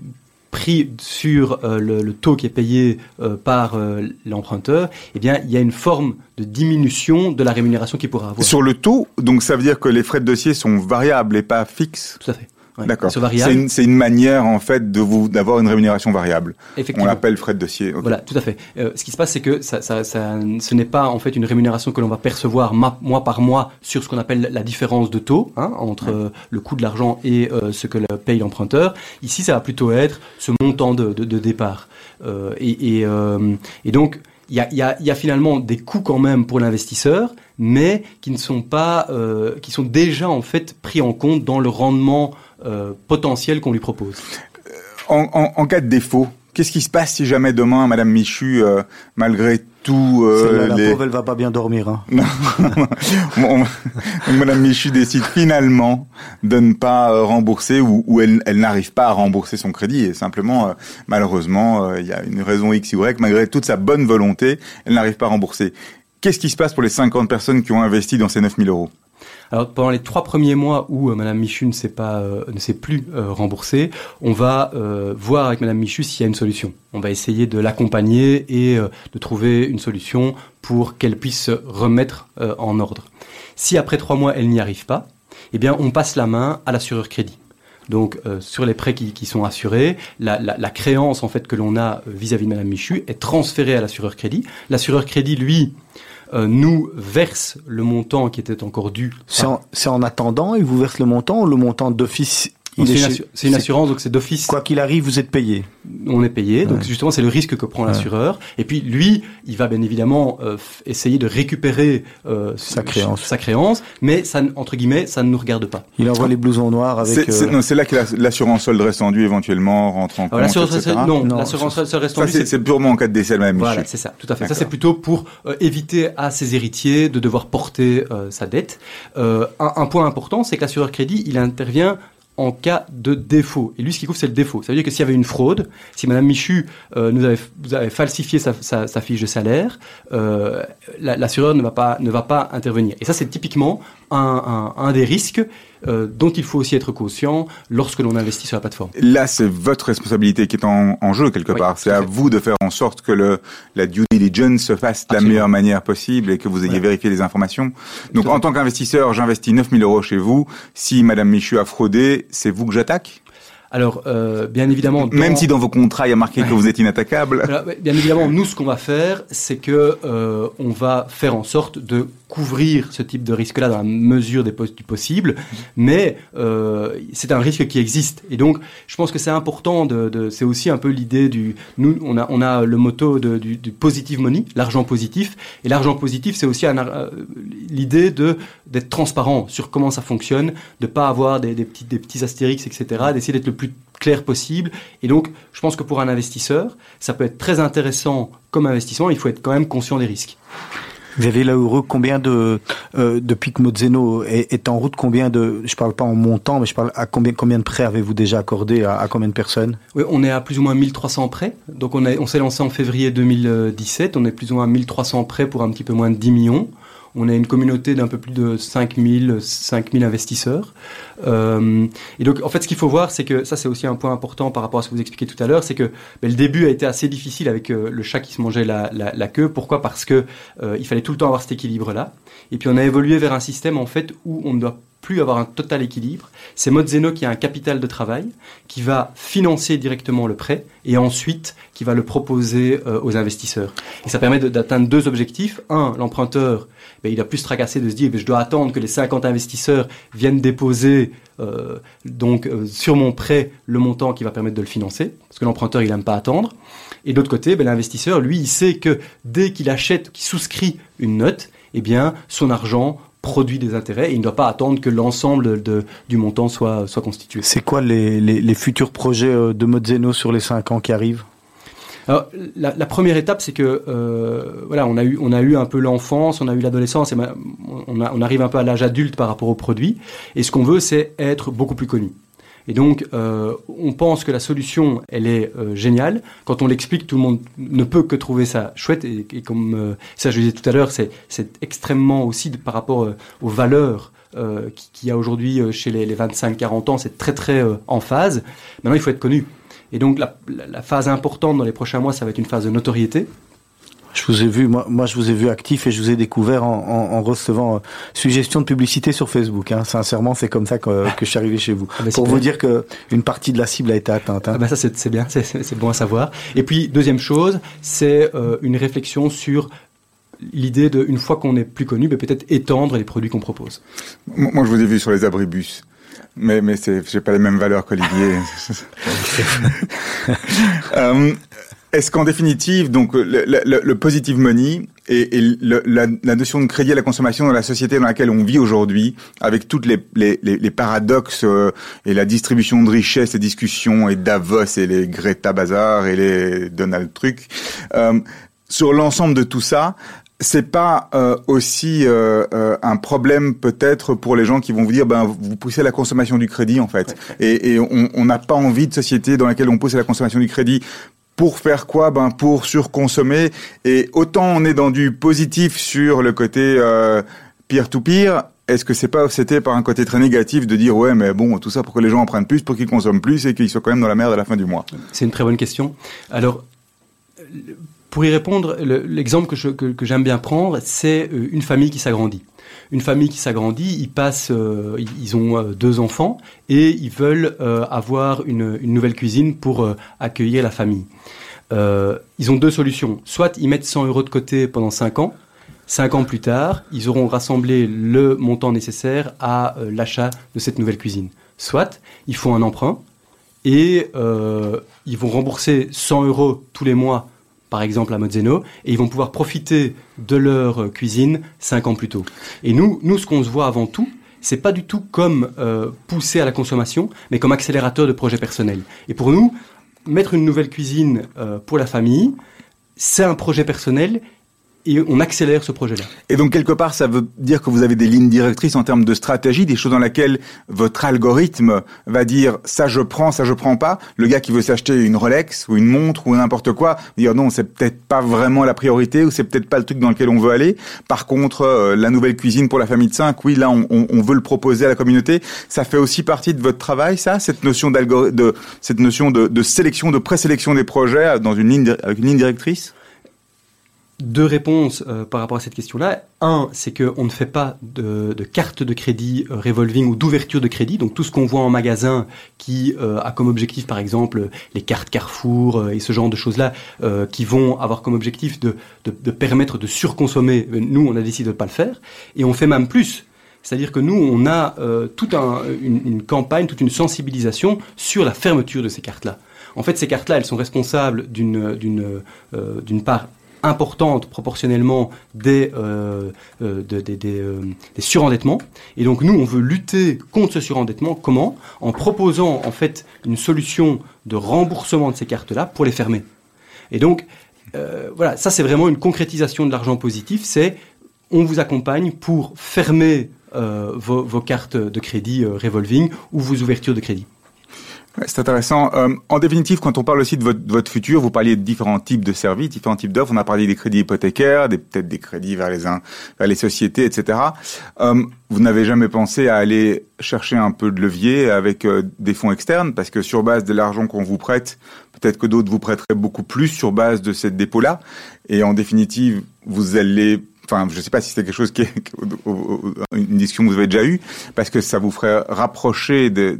Speaker 3: pris sur euh, le, le, taux qui est payé euh, par euh, l'emprunteur, eh bien, il y a une forme de diminution de la rémunération qu'il pourra avoir.
Speaker 2: Sur le taux, donc ça veut dire que les frais de dossier sont variables et pas fixes?
Speaker 3: Tout à fait. Ouais.
Speaker 2: D'accord. C'est une, manière en fait de vous d'avoir une rémunération variable. On
Speaker 3: Effectivement.
Speaker 2: l'appelle frais de dossier.
Speaker 3: Voilà, tout à fait. Euh, ce qui se passe, c'est que ça, ça, ça, ce n'est pas en fait une rémunération que l'on va percevoir ma- mois par mois sur ce qu'on appelle la différence de taux hein, entre euh, le coût de l'argent et euh, ce que le paye l'emprunteur. Ici, ça va plutôt être ce montant de, de, de départ. Et, et, et donc, il y a, y, a, y a finalement des coûts quand même pour l'investisseur, mais qui ne sont pas, qui sont déjà en fait pris en compte dans le rendement euh, potentiel qu'on lui propose.
Speaker 2: En, en- en cas de défaut, qu'est-ce qui se passe si jamais demain, Madame Michu, euh, malgré tout, euh,
Speaker 1: la
Speaker 2: les-
Speaker 1: pauvre, elle va pas bien dormir. Hein.
Speaker 2: Bon, Madame Michu décide finalement de ne pas euh, rembourser ou, ou elle, elle n'arrive pas à rembourser son crédit et simplement, euh, malheureusement, euh, il y a une raison X, Y, malgré toute sa bonne volonté, elle n'arrive pas à rembourser. Qu'est-ce qui se passe pour les 50 personnes qui ont investi dans ces 9000 euros?
Speaker 3: Alors pendant les trois premiers mois où euh, Madame Michu ne s'est pas, euh, ne s'est plus euh, remboursée, on va voir avec Madame Michu s'il y a une solution. On va essayer de l'accompagner et de trouver une solution pour qu'elle puisse se remettre en ordre. Si après trois mois elle n'y arrive pas, eh bien on passe la main à l'assureur crédit. Donc euh, sur les prêts qui, qui sont assurés, la, la, la créance en fait que l'on a vis-à-vis de Madame Michu est transférée à l'assureur crédit. L'assureur crédit lui euh, nous verse le montant qui était encore dû.
Speaker 1: C'est en, en attendant, il vous verse le montant le montant d'office
Speaker 3: C'est
Speaker 1: est
Speaker 3: une, assu- assurance, donc c'est d'office.
Speaker 1: Quoi qu'il arrive, vous êtes payé.
Speaker 3: On est payé, donc
Speaker 1: Ouais.
Speaker 3: justement c'est le risque que prend l'assureur. Et puis lui, il va bien évidemment euh, essayer de récupérer euh,
Speaker 1: Sa créance.
Speaker 3: sa créance, mais ça, entre guillemets, ça ne nous regarde pas.
Speaker 1: Il envoie les blousons noirs avec.
Speaker 2: C'est
Speaker 1: euh,
Speaker 2: là que la- l'assurance solde restant-dû éventuellement rentre en compte,
Speaker 3: Alors, l'assurance non,
Speaker 1: Non,
Speaker 3: l'assurance
Speaker 1: ça-
Speaker 3: reste reste en
Speaker 2: Ça,
Speaker 3: vie,
Speaker 2: c'est purement en cas de décès de Madame
Speaker 3: Voilà, c'est ça, tout à fait. Ça, c'est plutôt pour euh, éviter à ses héritiers de devoir porter euh, sa dette. Euh, un, un point important, c'est que l'assureur crédit, il intervient en cas de défaut. Et lui, ce qu'il couvre, c'est le défaut. Ça veut dire que s'il y avait une fraude, si Madame Michu euh, nous avait, falsifié sa, fiche de salaire, euh, la- l'assureur ne va pas ne va pas intervenir. Et ça, c'est typiquement un, un- un des risques euh, dont il faut aussi être conscient lorsque l'on investit sur la plateforme.
Speaker 2: Là, c'est votre responsabilité qui est en, en jeu quelque
Speaker 3: Oui,
Speaker 2: part. C'est
Speaker 3: à fait.
Speaker 2: vous de faire en sorte que le, la due diligence se fasse de la meilleure manière possible et que vous ayez vérifié les informations. Donc,
Speaker 3: Tout
Speaker 2: en tant qu'investisseur, j'investis 9000 euros chez vous. Si Madame Michu a fraudé, c'est vous que j'attaque?
Speaker 3: Alors, euh, bien évidemment, dans-
Speaker 2: Même si dans vos contrats, il y a marqué que vous êtes inattaquable.
Speaker 3: Alors, bien évidemment, nous, ce qu'on va faire, c'est que euh, on va faire en sorte de couvrir ce type de risque-là dans la mesure des du possible, mais euh, c'est un risque qui existe. Et donc, je pense que c'est important. De, de- c'est aussi un peu l'idée du. Nous, on a, on a le motto de, du, du positive money, l'argent positif. Et l'argent positif, c'est aussi l'idée de d'être transparent sur comment ça fonctionne, de pas avoir des, des petits des petits astérix, etc. D'essayer d'être le clair possible. Et donc, je pense que pour un investisseur, ça peut être très intéressant comme investissement. Il faut être quand même conscient des risques.
Speaker 1: Vous avez là heureux combien de euh, depuis que Mozeno est, est en route combien de je parle pas en montant mais je parle à combien combien de prêts avez-vous déjà accordé à, à combien de personnes?
Speaker 3: Oui, on est à plus ou moins 1300 prêts. Donc on, a- on s'est lancé en février 2017. On est plus ou moins à 1300 prêts pour un petit peu moins de 10 millions. On a une communauté d'un peu plus de 5000, 5000 investisseurs. Euh, et donc, en fait, ce qu'il faut voir, c'est que ça, c'est aussi un point important par rapport à ce que vous expliquez tout à l'heure, c'est que ben, le début a été assez difficile avec euh, le chat qui se mangeait la, queue. Pourquoi? Parce que euh, il fallait tout le temps avoir cet équilibre-là. Et puis, on a évolué vers un système en fait où on ne doit plus avoir un total équilibre. C'est Mozeno qui a un capital de travail, qui va financer directement le prêt et ensuite qui va le proposer euh, aux investisseurs. Et ça permet d'atteindre deux objectifs. Un, l'emprunteur, ben, il a plus se tracasser de se dire je dois attendre que les 50 investisseurs viennent déposer euh, donc euh, sur mon prêt le montant qui va permettre de le financer, parce que l'emprunteur il n'aime pas attendre. Et d'autre côté, ben, l'investisseur, lui, il sait que dès qu'il achète, qu'il souscrit une note, eh bien, son argent produit des intérêts et il ne doit pas attendre que l'ensemble de- du montant soit, soit constitué.
Speaker 1: C'est quoi les, les, les futurs projets euh, de Mozeno sur les 5 ans qui arrivent?
Speaker 3: Alors, la, la première étape, c'est que euh, voilà, on a eu, on a eu un peu l'enfance, on a eu l'adolescence, et on, a- on arrive un peu à l'âge adulte par rapport au produit. Et ce qu'on veut, c'est être beaucoup plus connu. Et donc, euh, on pense que la solution, elle est euh, géniale. Quand on l'explique, tout le monde ne peut que trouver ça chouette. Et, comme euh, ça, je disais tout à l'heure, c'est extrêmement aussi par rapport aux valeurs euh, qui- qu'il y a aujourd'hui chez les, les 25-40 ans, c'est très très en phase. Maintenant, il faut être connu. Et donc la, la, phase importante dans les prochains mois, ça va être une phase de notoriété.
Speaker 1: Je vous ai vu, moi, moi, je vous ai vu actif et je vous ai découvert en, en, en recevant euh, suggestions de publicité sur Facebook. Hein. Sincèrement, c'est comme ça que, que, je suis arrivé chez vous. Ah bah, Pour vous dire que une partie de la cible a été atteinte. Hein.
Speaker 3: Ah bah ça, c'est bien, c'est bon à savoir. Et puis, deuxième chose, c'est euh, une réflexion sur l'idée de, une fois qu'on est plus connu, peut-être étendre les produits qu'on propose.
Speaker 2: Moi, je vous ai vu sur les abribus. Mais, mais j'ai pas les mêmes valeurs qu'Olivier. est-ce qu'en définitive, donc le, le, le, positive money et, et le, la, la, notion de crédit à la consommation dans la société dans laquelle on vit aujourd'hui, avec toutes les, les, les paradoxes euh, et la distribution de richesses, les discussions et Davos et les Greta Bazar et les Donald Truc, euh, sur l'ensemble de tout ça, c'est pas euh, aussi euh, euh, un problème peut-être pour les gens qui vont vous dire ben vous poussez à la consommation du crédit en fait. Et, et on n'a pas envie de société dans laquelle on pousse à la consommation du crédit pour faire quoi? Ben pour surconsommer. Et autant on est dans du positif sur le côté euh, pire, est-ce que c'est pas c'était par un côté très négatif de dire ouais mais bon tout ça pour que les gens en prennent plus, pour qu'ils consomment plus et qu'ils soient quand même dans la merde à la fin du mois?
Speaker 3: C'est une très bonne question. Alors pour y répondre, l'exemple que, j'aime bien prendre, c'est euh, une famille qui s'agrandit. Une famille qui s'agrandit, ils passent, euh, ils ont deux enfants et ils veulent avoir une, nouvelle cuisine pour accueillir la famille. Euh, ils ont deux solutions. Soit ils mettent 100 euros de côté pendant 5 ans. 5 ans plus tard, ils auront rassemblé le montant nécessaire à euh, l'achat de cette nouvelle cuisine. Soit ils font un emprunt et euh, ils vont rembourser 100 euros tous les mois, par exemple à Mozzeno, et ils vont pouvoir profiter de leur cuisine 5 ans plus tôt. Et nous, nous ce qu'on se voit avant tout, c'est pas du tout comme pousser à la consommation, mais comme accélérateur de projets personnels. Et pour nous, mettre une nouvelle cuisine euh, pour la famille, c'est un projet personnel et on accélère ce projet-là.
Speaker 2: Et donc quelque part, ça veut dire que vous avez des lignes directrices en termes de stratégie, des choses dans lesquelles votre algorithme va dire ça je prends, ça je prends pas. Le gars qui veut s'acheter une Rolex ou une montre ou n'importe quoi, dire non, c'est peut-être pas vraiment la priorité ou c'est peut-être pas le truc dans lequel on veut aller. Par contre, euh, la nouvelle cuisine pour la famille de 5, oui, là on, on, veut le proposer à la communauté. Ça fait aussi partie de votre travail, ça, cette notion d'algorithme, de cette notion de, de sélection, de présélection des projets dans une ligne avec une ligne directrice?
Speaker 3: Deux réponses euh, par rapport à cette question-là. Un, c'est qu'on ne fait pas de, de carte de crédit euh, revolving ou d'ouverture de crédit. Donc tout ce qu'on voit en magasin qui euh, a comme objectif, par exemple, les cartes Carrefour et ce genre de choses-là, qui vont avoir comme objectif de, permettre de surconsommer, nous, on a décidé de ne pas le faire. Et on fait même plus. C'est-à-dire que nous, on a toute un, une, campagne, toute une sensibilisation sur la fermeture de ces cartes-là. En fait, ces cartes-là, elles sont responsables d'une d'une part importante proportionnellement des, euh, euh, euh, des, surendettements. Et donc nous, on veut lutter contre ce surendettement. Comment? En proposant en fait une solution de remboursement de ces cartes-là pour les fermer. Et donc voilà, ça c'est vraiment une concrétisation de l'argent positif. C'est on vous accompagne pour fermer vos, vos, cartes de crédit revolving ou vos ouvertures de crédit
Speaker 2: c'est intéressant. Euh, en définitive, quand on parle aussi de votre, votre, futur, vous parliez de différents types de services, différents types d'offres. On a parlé des crédits hypothécaires, des, peut-être des crédits vers les, vers les sociétés, etc. Euh, vous n'avez jamais pensé à aller chercher un peu de levier avec euh, des fonds externes? Parce que sur base de l'argent qu'on vous prête, peut-être que d'autres vous prêteraient beaucoup plus sur base de cette dépôt-là. Et en définitive, vous allez enfin, je ne sais pas si c'est quelque chose qui est une discussion que vous avez déjà eue, parce que ça vous ferait rapprocher des,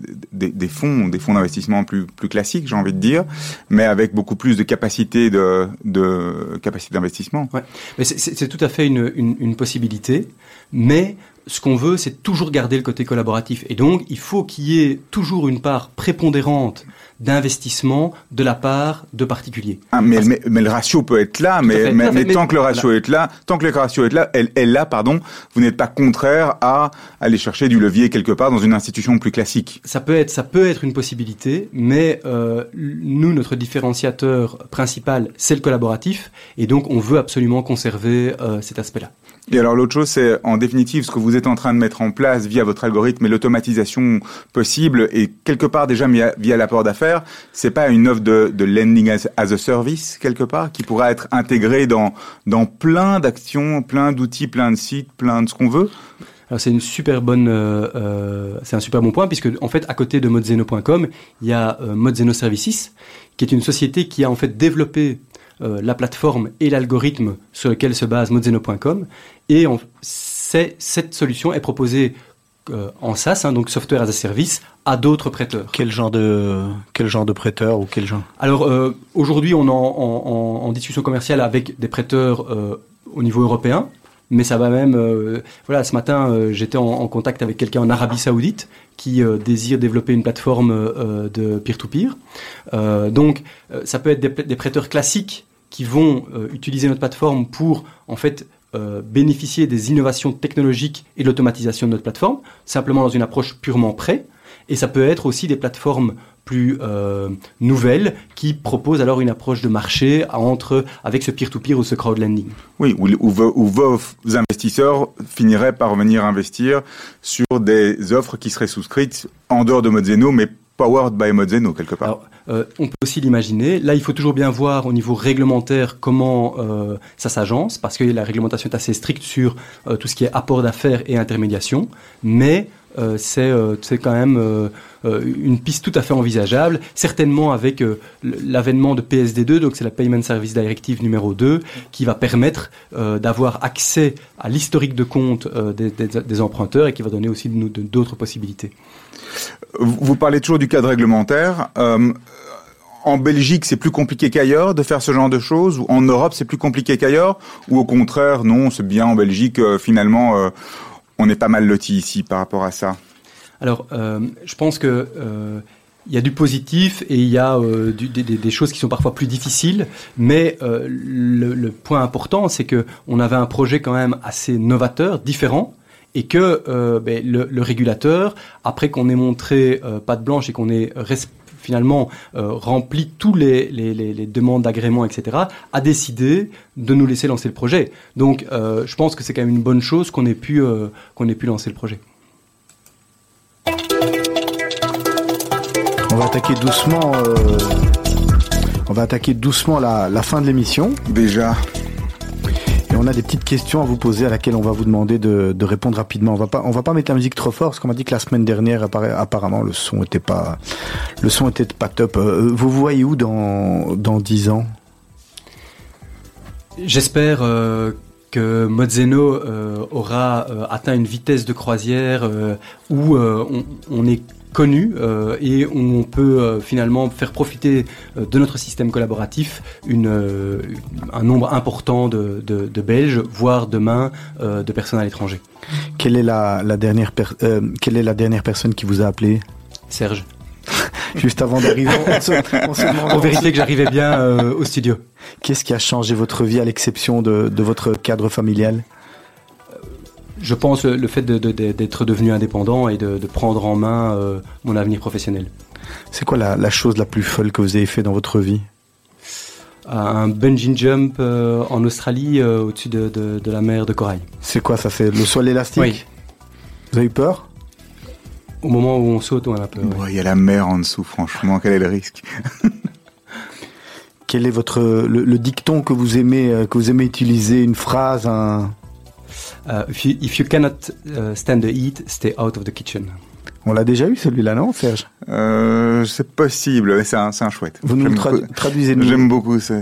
Speaker 2: fonds, des fonds d'investissement plus, classiques, j'ai envie de dire, mais avec beaucoup plus de capacité de, de d'investissement.
Speaker 3: Ouais. Mais c'est tout à fait une possibilité, mais ce qu'on veut, c'est toujours garder le côté collaboratif. Et donc, il faut qu'il y ait toujours une part prépondérante d'investissement de la part de particuliers.
Speaker 2: Ah, mais, mais, le ratio peut être là, mais, mais, tant que le ratio est là, tant que le ratio est là, elle est là, pardon, vous n'êtes pas contraire à aller chercher du levier quelque part dans une institution plus classique.
Speaker 3: Ça peut être, ça peut être une possibilité, mais euh, nous, notre différenciateur principal, c'est le collaboratif, et donc on veut absolument conserver euh, cet aspect-là.
Speaker 2: Et alors l'autre chose, c'est en définitive ce que vous êtes en train de mettre en place via votre algorithme et l'automatisation possible et quelque part déjà via, via l'apport d'affaires, c'est pas une offre de, de lending as, a service quelque part qui pourra être intégrée dans dans plein d'actions, plein d'outils, plein de sites, plein de ce qu'on veut.
Speaker 3: Alors c'est une super bonne, euh, euh, c'est un super bon point puisque en fait à côté de modzeno.com, il y a euh, Modzeno Services, qui est une société qui a en fait développé euh, la plateforme et l'algorithme sur lequel se base modzeno.com et cette solution est proposée euh, en SaaS, hein, donc software as a service, à d'autres prêteurs.
Speaker 1: Quel genre de quel genre de prêteur ou quel genre?
Speaker 3: Alors euh, aujourd'hui, on est en, en- discussion commerciale avec des prêteurs euh, au niveau européen, mais ça va même. voilà, ce matin, j'étais en, en contact avec quelqu'un en Arabie Saoudite qui désire développer une plateforme de peer-to-peer. Donc, ça peut être des, prêteurs classiques qui vont utiliser notre plateforme pour en fait euh, bénéficier des innovations technologiques et de l'automatisation de notre plateforme, simplement dans une approche purement prêt. Et ça peut être aussi des plateformes plus euh, nouvelles qui proposent alors une approche de marché entre avec ce peer-to-peer ou ce crowdlending.
Speaker 2: Oui, où, où où vos investisseurs finiraient par venir investir sur des offres qui seraient souscrites en dehors de Modzeno, mais powered by quelque part.
Speaker 3: Euh, on peut aussi l'imaginer. Là, il faut toujours bien voir au niveau réglementaire comment euh, ça s'agence, parce que la réglementation est assez stricte sur euh, tout ce qui est apport d'affaires et intermédiation. Mais c'est quand même une piste tout à fait envisageable, certainement avec l'avènement de PSD2, donc c'est la Payment Service Directive numéro 2, qui va permettre d'avoir accès à l'historique de compte des, emprunteurs et qui va donner aussi d'autres possibilités.
Speaker 2: Vous parlez toujours du cadre réglementaire. Euh, en Belgique, c'est plus compliqué qu'ailleurs de faire ce genre de choses, ou en Europe, c'est plus compliqué qu'ailleurs, ou au contraire, non, c'est bien en Belgique, euh, finalement, euh, on est pas mal loti ici par rapport à ça.
Speaker 3: Alors, je pense que il y a du positif et il y a des, choses qui sont parfois plus difficiles, mais le, le point important, c'est que on avait un projet quand même assez novateur, différent, et que euh, ben, le, le régulateur, après qu'on ait montré euh, patte blanche et qu'on ait finalement euh, rempli tous les, les, les- les demandes d'agrément, etc., a décidé de nous laisser lancer le projet. Donc, euh, je pense que c'est quand même une bonne chose qu'on ait pu euh, qu'on ait pu lancer le projet.
Speaker 1: On va attaquer doucement. euh, on va attaquer doucement la, la fin de l'émission.
Speaker 2: Déjà,
Speaker 1: on a des petites questions à vous poser à laquelle on va vous demander de, répondre rapidement. On va pas, va pas mettre la musique trop fort parce qu'on m'a dit que la semaine dernière, apparemment, le son était pas, le son était pas top. Euh, vous vous voyez où dans, dans 10 ans?
Speaker 3: J'espère euh, que Mozzeno euh, aura euh, atteint une vitesse de croisière euh, où euh, on est connu euh, et on peut euh, finalement faire profiter euh, de notre système collaboratif une, euh, un nombre important de, de, de Belges, voire demain euh, de personnes à l'étranger.
Speaker 1: Quelle est la, la dernière, euh, quelle est la dernière personne qui vous a appelé?
Speaker 3: Serge,
Speaker 1: juste avant d'arriver on se- on se demande-
Speaker 3: pour vérifier que j'arrivais bien euh, au studio.
Speaker 1: Qu'est-ce qui a changé votre vie à l'exception de, de votre cadre familial?
Speaker 3: Je pense le, le fait de- de- de- d'être devenu indépendant et de, de prendre en main euh, mon avenir professionnel.
Speaker 1: C'est quoi la, la chose la plus folle que vous avez fait dans votre vie?
Speaker 3: Un bungee jump euh, en Australie euh, au-dessus de, de- de la mer de corail.
Speaker 1: C'est quoi ça C'est le sol élastique
Speaker 3: Oui.
Speaker 1: Vous avez eu peur?
Speaker 3: Au moment où on saute, on a peur.
Speaker 2: Ouais, il y a la mer en dessous, franchement, quel est le risque?
Speaker 1: Quel est votre le, le dicton que vous aimez euh, que vous aimez utiliser Une phrase, un
Speaker 3: Euh, if, you, if you cannot uh, stand the heat, stay out of the kitchen.
Speaker 1: On l'a déjà eu celui-là, non, Serge?
Speaker 2: Euh, C'est possible, mais c'est un, c'est un chouette.
Speaker 1: Vous nous tradu-
Speaker 2: beaucoup-
Speaker 1: traduisez-nous.
Speaker 2: J'aime beaucoup ça.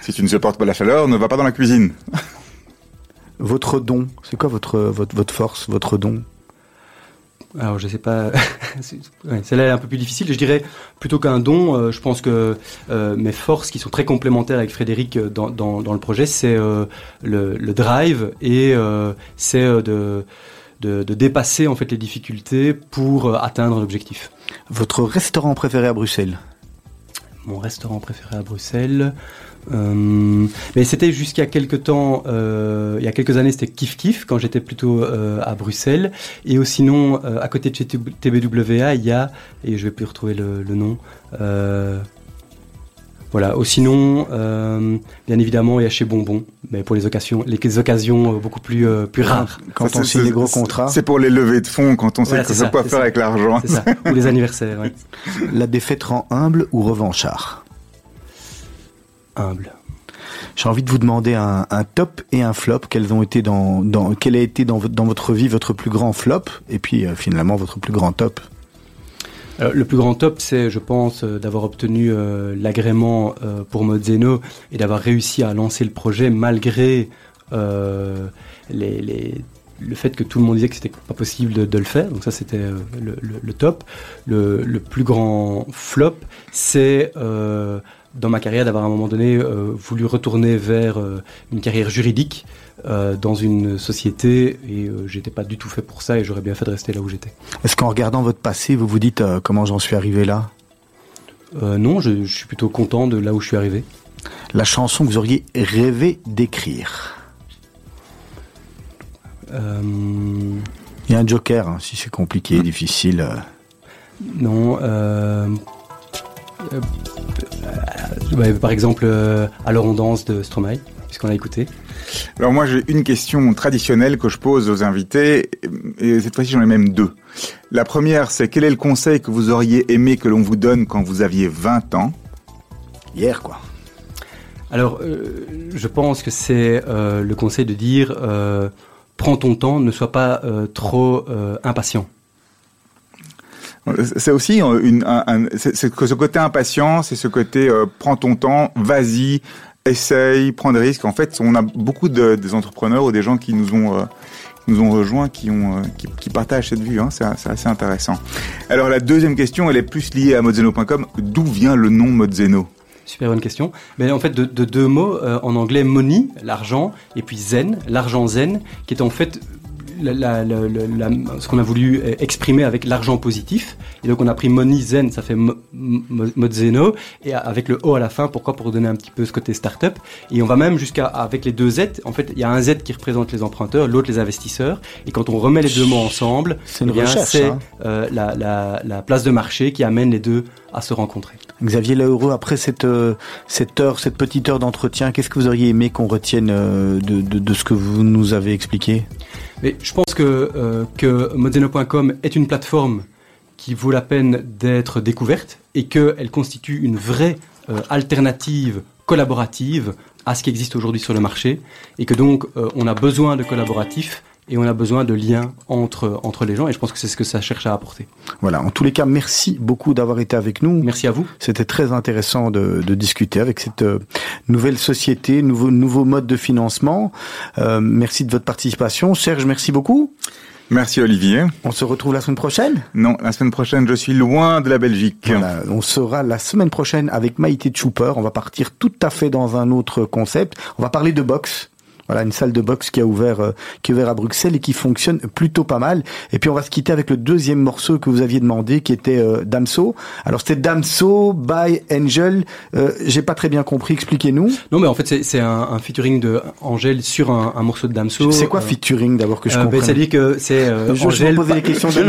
Speaker 2: Si tu ne supportes pas la chaleur, ne va pas dans la cuisine.
Speaker 1: Votre don, c'est quoi votre, votre votre force, votre don?
Speaker 3: Alors, je sais pas. ouais, Celle-là est un peu plus difficile. Je dirais plutôt qu'un don. euh, je pense que euh, mes forces, qui sont très complémentaires avec Frédéric euh, dans, dans, dans le projet, c'est le, le drive et c'est de, de, de dépasser en fait les difficultés pour atteindre l'objectif.
Speaker 1: Votre restaurant préféré à Bruxelles?
Speaker 3: Mon restaurant préféré à Bruxelles. Euh, mais c'était jusqu'à quelques temps, euh, il y a quelques années, c'était Kif Kif quand j'étais plutôt euh, à Bruxelles. Et au sinon, euh, à côté de chez TBWA, il y a, et je vais plus retrouver le, le nom. euh, voilà. Au sinon, euh, bien évidemment, il y a chez Bonbon, mais pour les occasions, les occasions beaucoup plus euh, plus rares.
Speaker 1: Quand
Speaker 2: Ça,
Speaker 1: on
Speaker 2: c'est-
Speaker 1: signe des gros contrats,
Speaker 2: C'est pour les levées de fonds quand on
Speaker 3: Voilà,
Speaker 2: sait que
Speaker 3: c'est
Speaker 2: ça
Speaker 3: c'est
Speaker 2: faire
Speaker 3: ça.
Speaker 2: avec l'argent.
Speaker 3: C'est ça. Ou les anniversaires. ouais.
Speaker 1: la défaite rend humble ou revanchard? J'ai envie de vous demander un, top et un flop. Quels quel a été dans, votre vie votre plus grand flop et puis euh, finalement votre plus grand top?
Speaker 3: Alors, le plus grand top, c'est, je pense, euh, d'avoir obtenu euh, l'agrément euh, pour Modzeno et d'avoir réussi à lancer le projet malgré euh, le fait que tout le monde disait que c'était pas possible de, le faire. Donc ça, c'était euh, le, top. Le, plus grand flop, c'est dans ma carrière d'avoir à un moment donné voulu retourner vers une carrière juridique euh, dans une société et euh, j'étais pas du tout fait pour ça et j'aurais bien fait de rester là où j'étais.
Speaker 1: Est-ce qu'en regardant votre passé, vous vous dites euh, comment j'en suis arrivé là?
Speaker 3: Euh, Non, je, je, suis plutôt content de là où je suis arrivé.
Speaker 1: La chanson que vous auriez rêvé d'écrire?
Speaker 3: Euh,
Speaker 1: Il y a un joker, hein, si c'est compliqué, mmh. difficile.
Speaker 3: Non. Ouais, par exemple, Alors on danse de Stromae, puisqu'on a écouté.
Speaker 2: Alors moi j'ai une question traditionnelle que je pose aux invités et cette fois-ci j'en ai même deux. La première c'est quel est le conseil que vous auriez aimé que l'on vous donne quand vous aviez 20 ans?
Speaker 1: Hier quoi.
Speaker 3: Alors euh, je pense que c'est euh, le conseil de dire euh, prends ton temps, ne sois pas euh, trop euh, impatient.
Speaker 2: C'est aussi une, un, ce côté impatient, c'est ce côté euh, prends ton temps, vas-y, essaye, prend des risques. En fait, on a beaucoup de, des entrepreneurs ou des gens qui nous ont, euh, nous ont rejoints, qui, ont, euh, qui, partagent cette vue. Hein. C'est assez intéressant. Alors la deuxième question, elle est plus liée à modzeno.com. D'où vient le nom Modzeno?
Speaker 3: Super bonne question. Mais en fait, de, de deux mots, euh, en anglais, money, l'argent, et puis zen, l'argent zen, qui est en fait la, la, la, ce qu'on a voulu exprimer avec l'argent positif. Et donc on a pris money zen, ça fait modzeno, et avec le O à la fin, pourquoi? Pour donner un petit peu ce côté start-up. Et on va même jusqu'à, avec les deux Z, en fait, il y a un Z qui représente les emprunteurs, l'autre les investisseurs. Et quand on remet les deux mots ensemble,
Speaker 1: c'est eh
Speaker 3: hein. euh, la place de marché qui amène les deux à se rencontrer.
Speaker 1: Xavier Laheureux, après cette, euh, cette heure, cette petite heure d'entretien, qu'est-ce que vous auriez aimé qu'on retienne euh, de, de, de, ce que vous nous avez expliqué?
Speaker 3: Mais je pense que, euh, que Modzeno.com est une plateforme qui vaut la peine d'être découverte et qu'elle constitue une vraie euh, alternative collaborative à ce qui existe aujourd'hui sur le marché et que donc euh, on a besoin de collaboratifs et on a besoin de liens entre, entre les gens et je pense que c'est ce que ça cherche à apporter.
Speaker 1: Voilà, en tous les cas, merci beaucoup d'avoir été avec nous.
Speaker 3: Merci à vous.
Speaker 1: C'était très intéressant de, de, discuter avec cette euh, nouvelle société, nouveau, nouveau mode de financement. Euh, merci de votre participation. Serge, merci beaucoup.
Speaker 2: Merci Olivier.
Speaker 1: On se retrouve la semaine prochaine?
Speaker 2: Non, la semaine prochaine, je suis loin de la Belgique.
Speaker 1: Voilà, on sera la semaine prochaine avec Maïté Chooper. On va partir tout à fait dans un autre concept. On va parler de boxe. Voilà, une salle de boxe qui a ouvert, euh, qui est ouvert à Bruxelles et qui fonctionne plutôt pas mal. Et puis on va se quitter avec le deuxième morceau que vous aviez demandé, qui était euh, Damso. Alors c'était Damso by Angel. Euh, J'ai pas très bien compris. Expliquez-nous.
Speaker 3: Non, mais en fait c'est un, un, featuring de Angel sur un, un morceau de Damso.
Speaker 1: C'est quoi featuring d'abord que je comprends
Speaker 3: ben, C'est-à-dire que c'est
Speaker 1: euh, je Angel. poser les questions de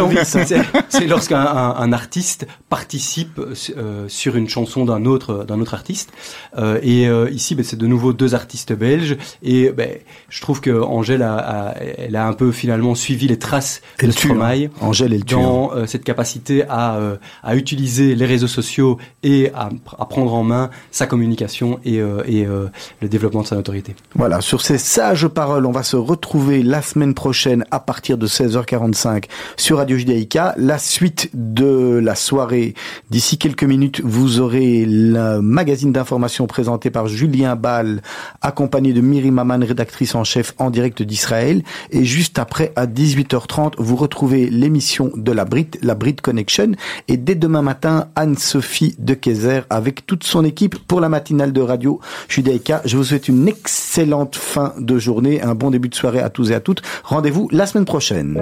Speaker 3: C'est lorsqu'un un, un, artiste participe euh, sur une chanson d'un autre d'un autre artiste. Euh, et euh, ici, ben, c'est de nouveau deux artistes belges. Et ben, je trouve que Angèle a, a, elle a un peu finalement suivi les traces
Speaker 1: elle
Speaker 3: de Stromae
Speaker 1: hein. Angèle elle
Speaker 3: dans euh, cette capacité à, euh, à utiliser les réseaux sociaux et à, à prendre en main sa communication et, euh, et le développement de sa notoriété.
Speaker 1: Voilà, sur ces sages paroles, on va se retrouver la semaine prochaine à partir de 16h45 sur Radio Judaïka. La suite de la soirée, d'ici quelques minutes, vous aurez le magazine d'information présenté par Julien Ball, accompagné de Miri Maman, rédactrice en chef en direct d'Israël. Et juste après, à 18h30, vous retrouvez l'émission de la Brit, la Brit Connection. Et dès demain matin, Anne-Sophie de Kayser avec toute son équipe pour la matinale de Radio Judaïka. Je vous souhaite une excellente fin de journée, un bon début de soirée à tous et à toutes. Rendez-vous la semaine prochaine.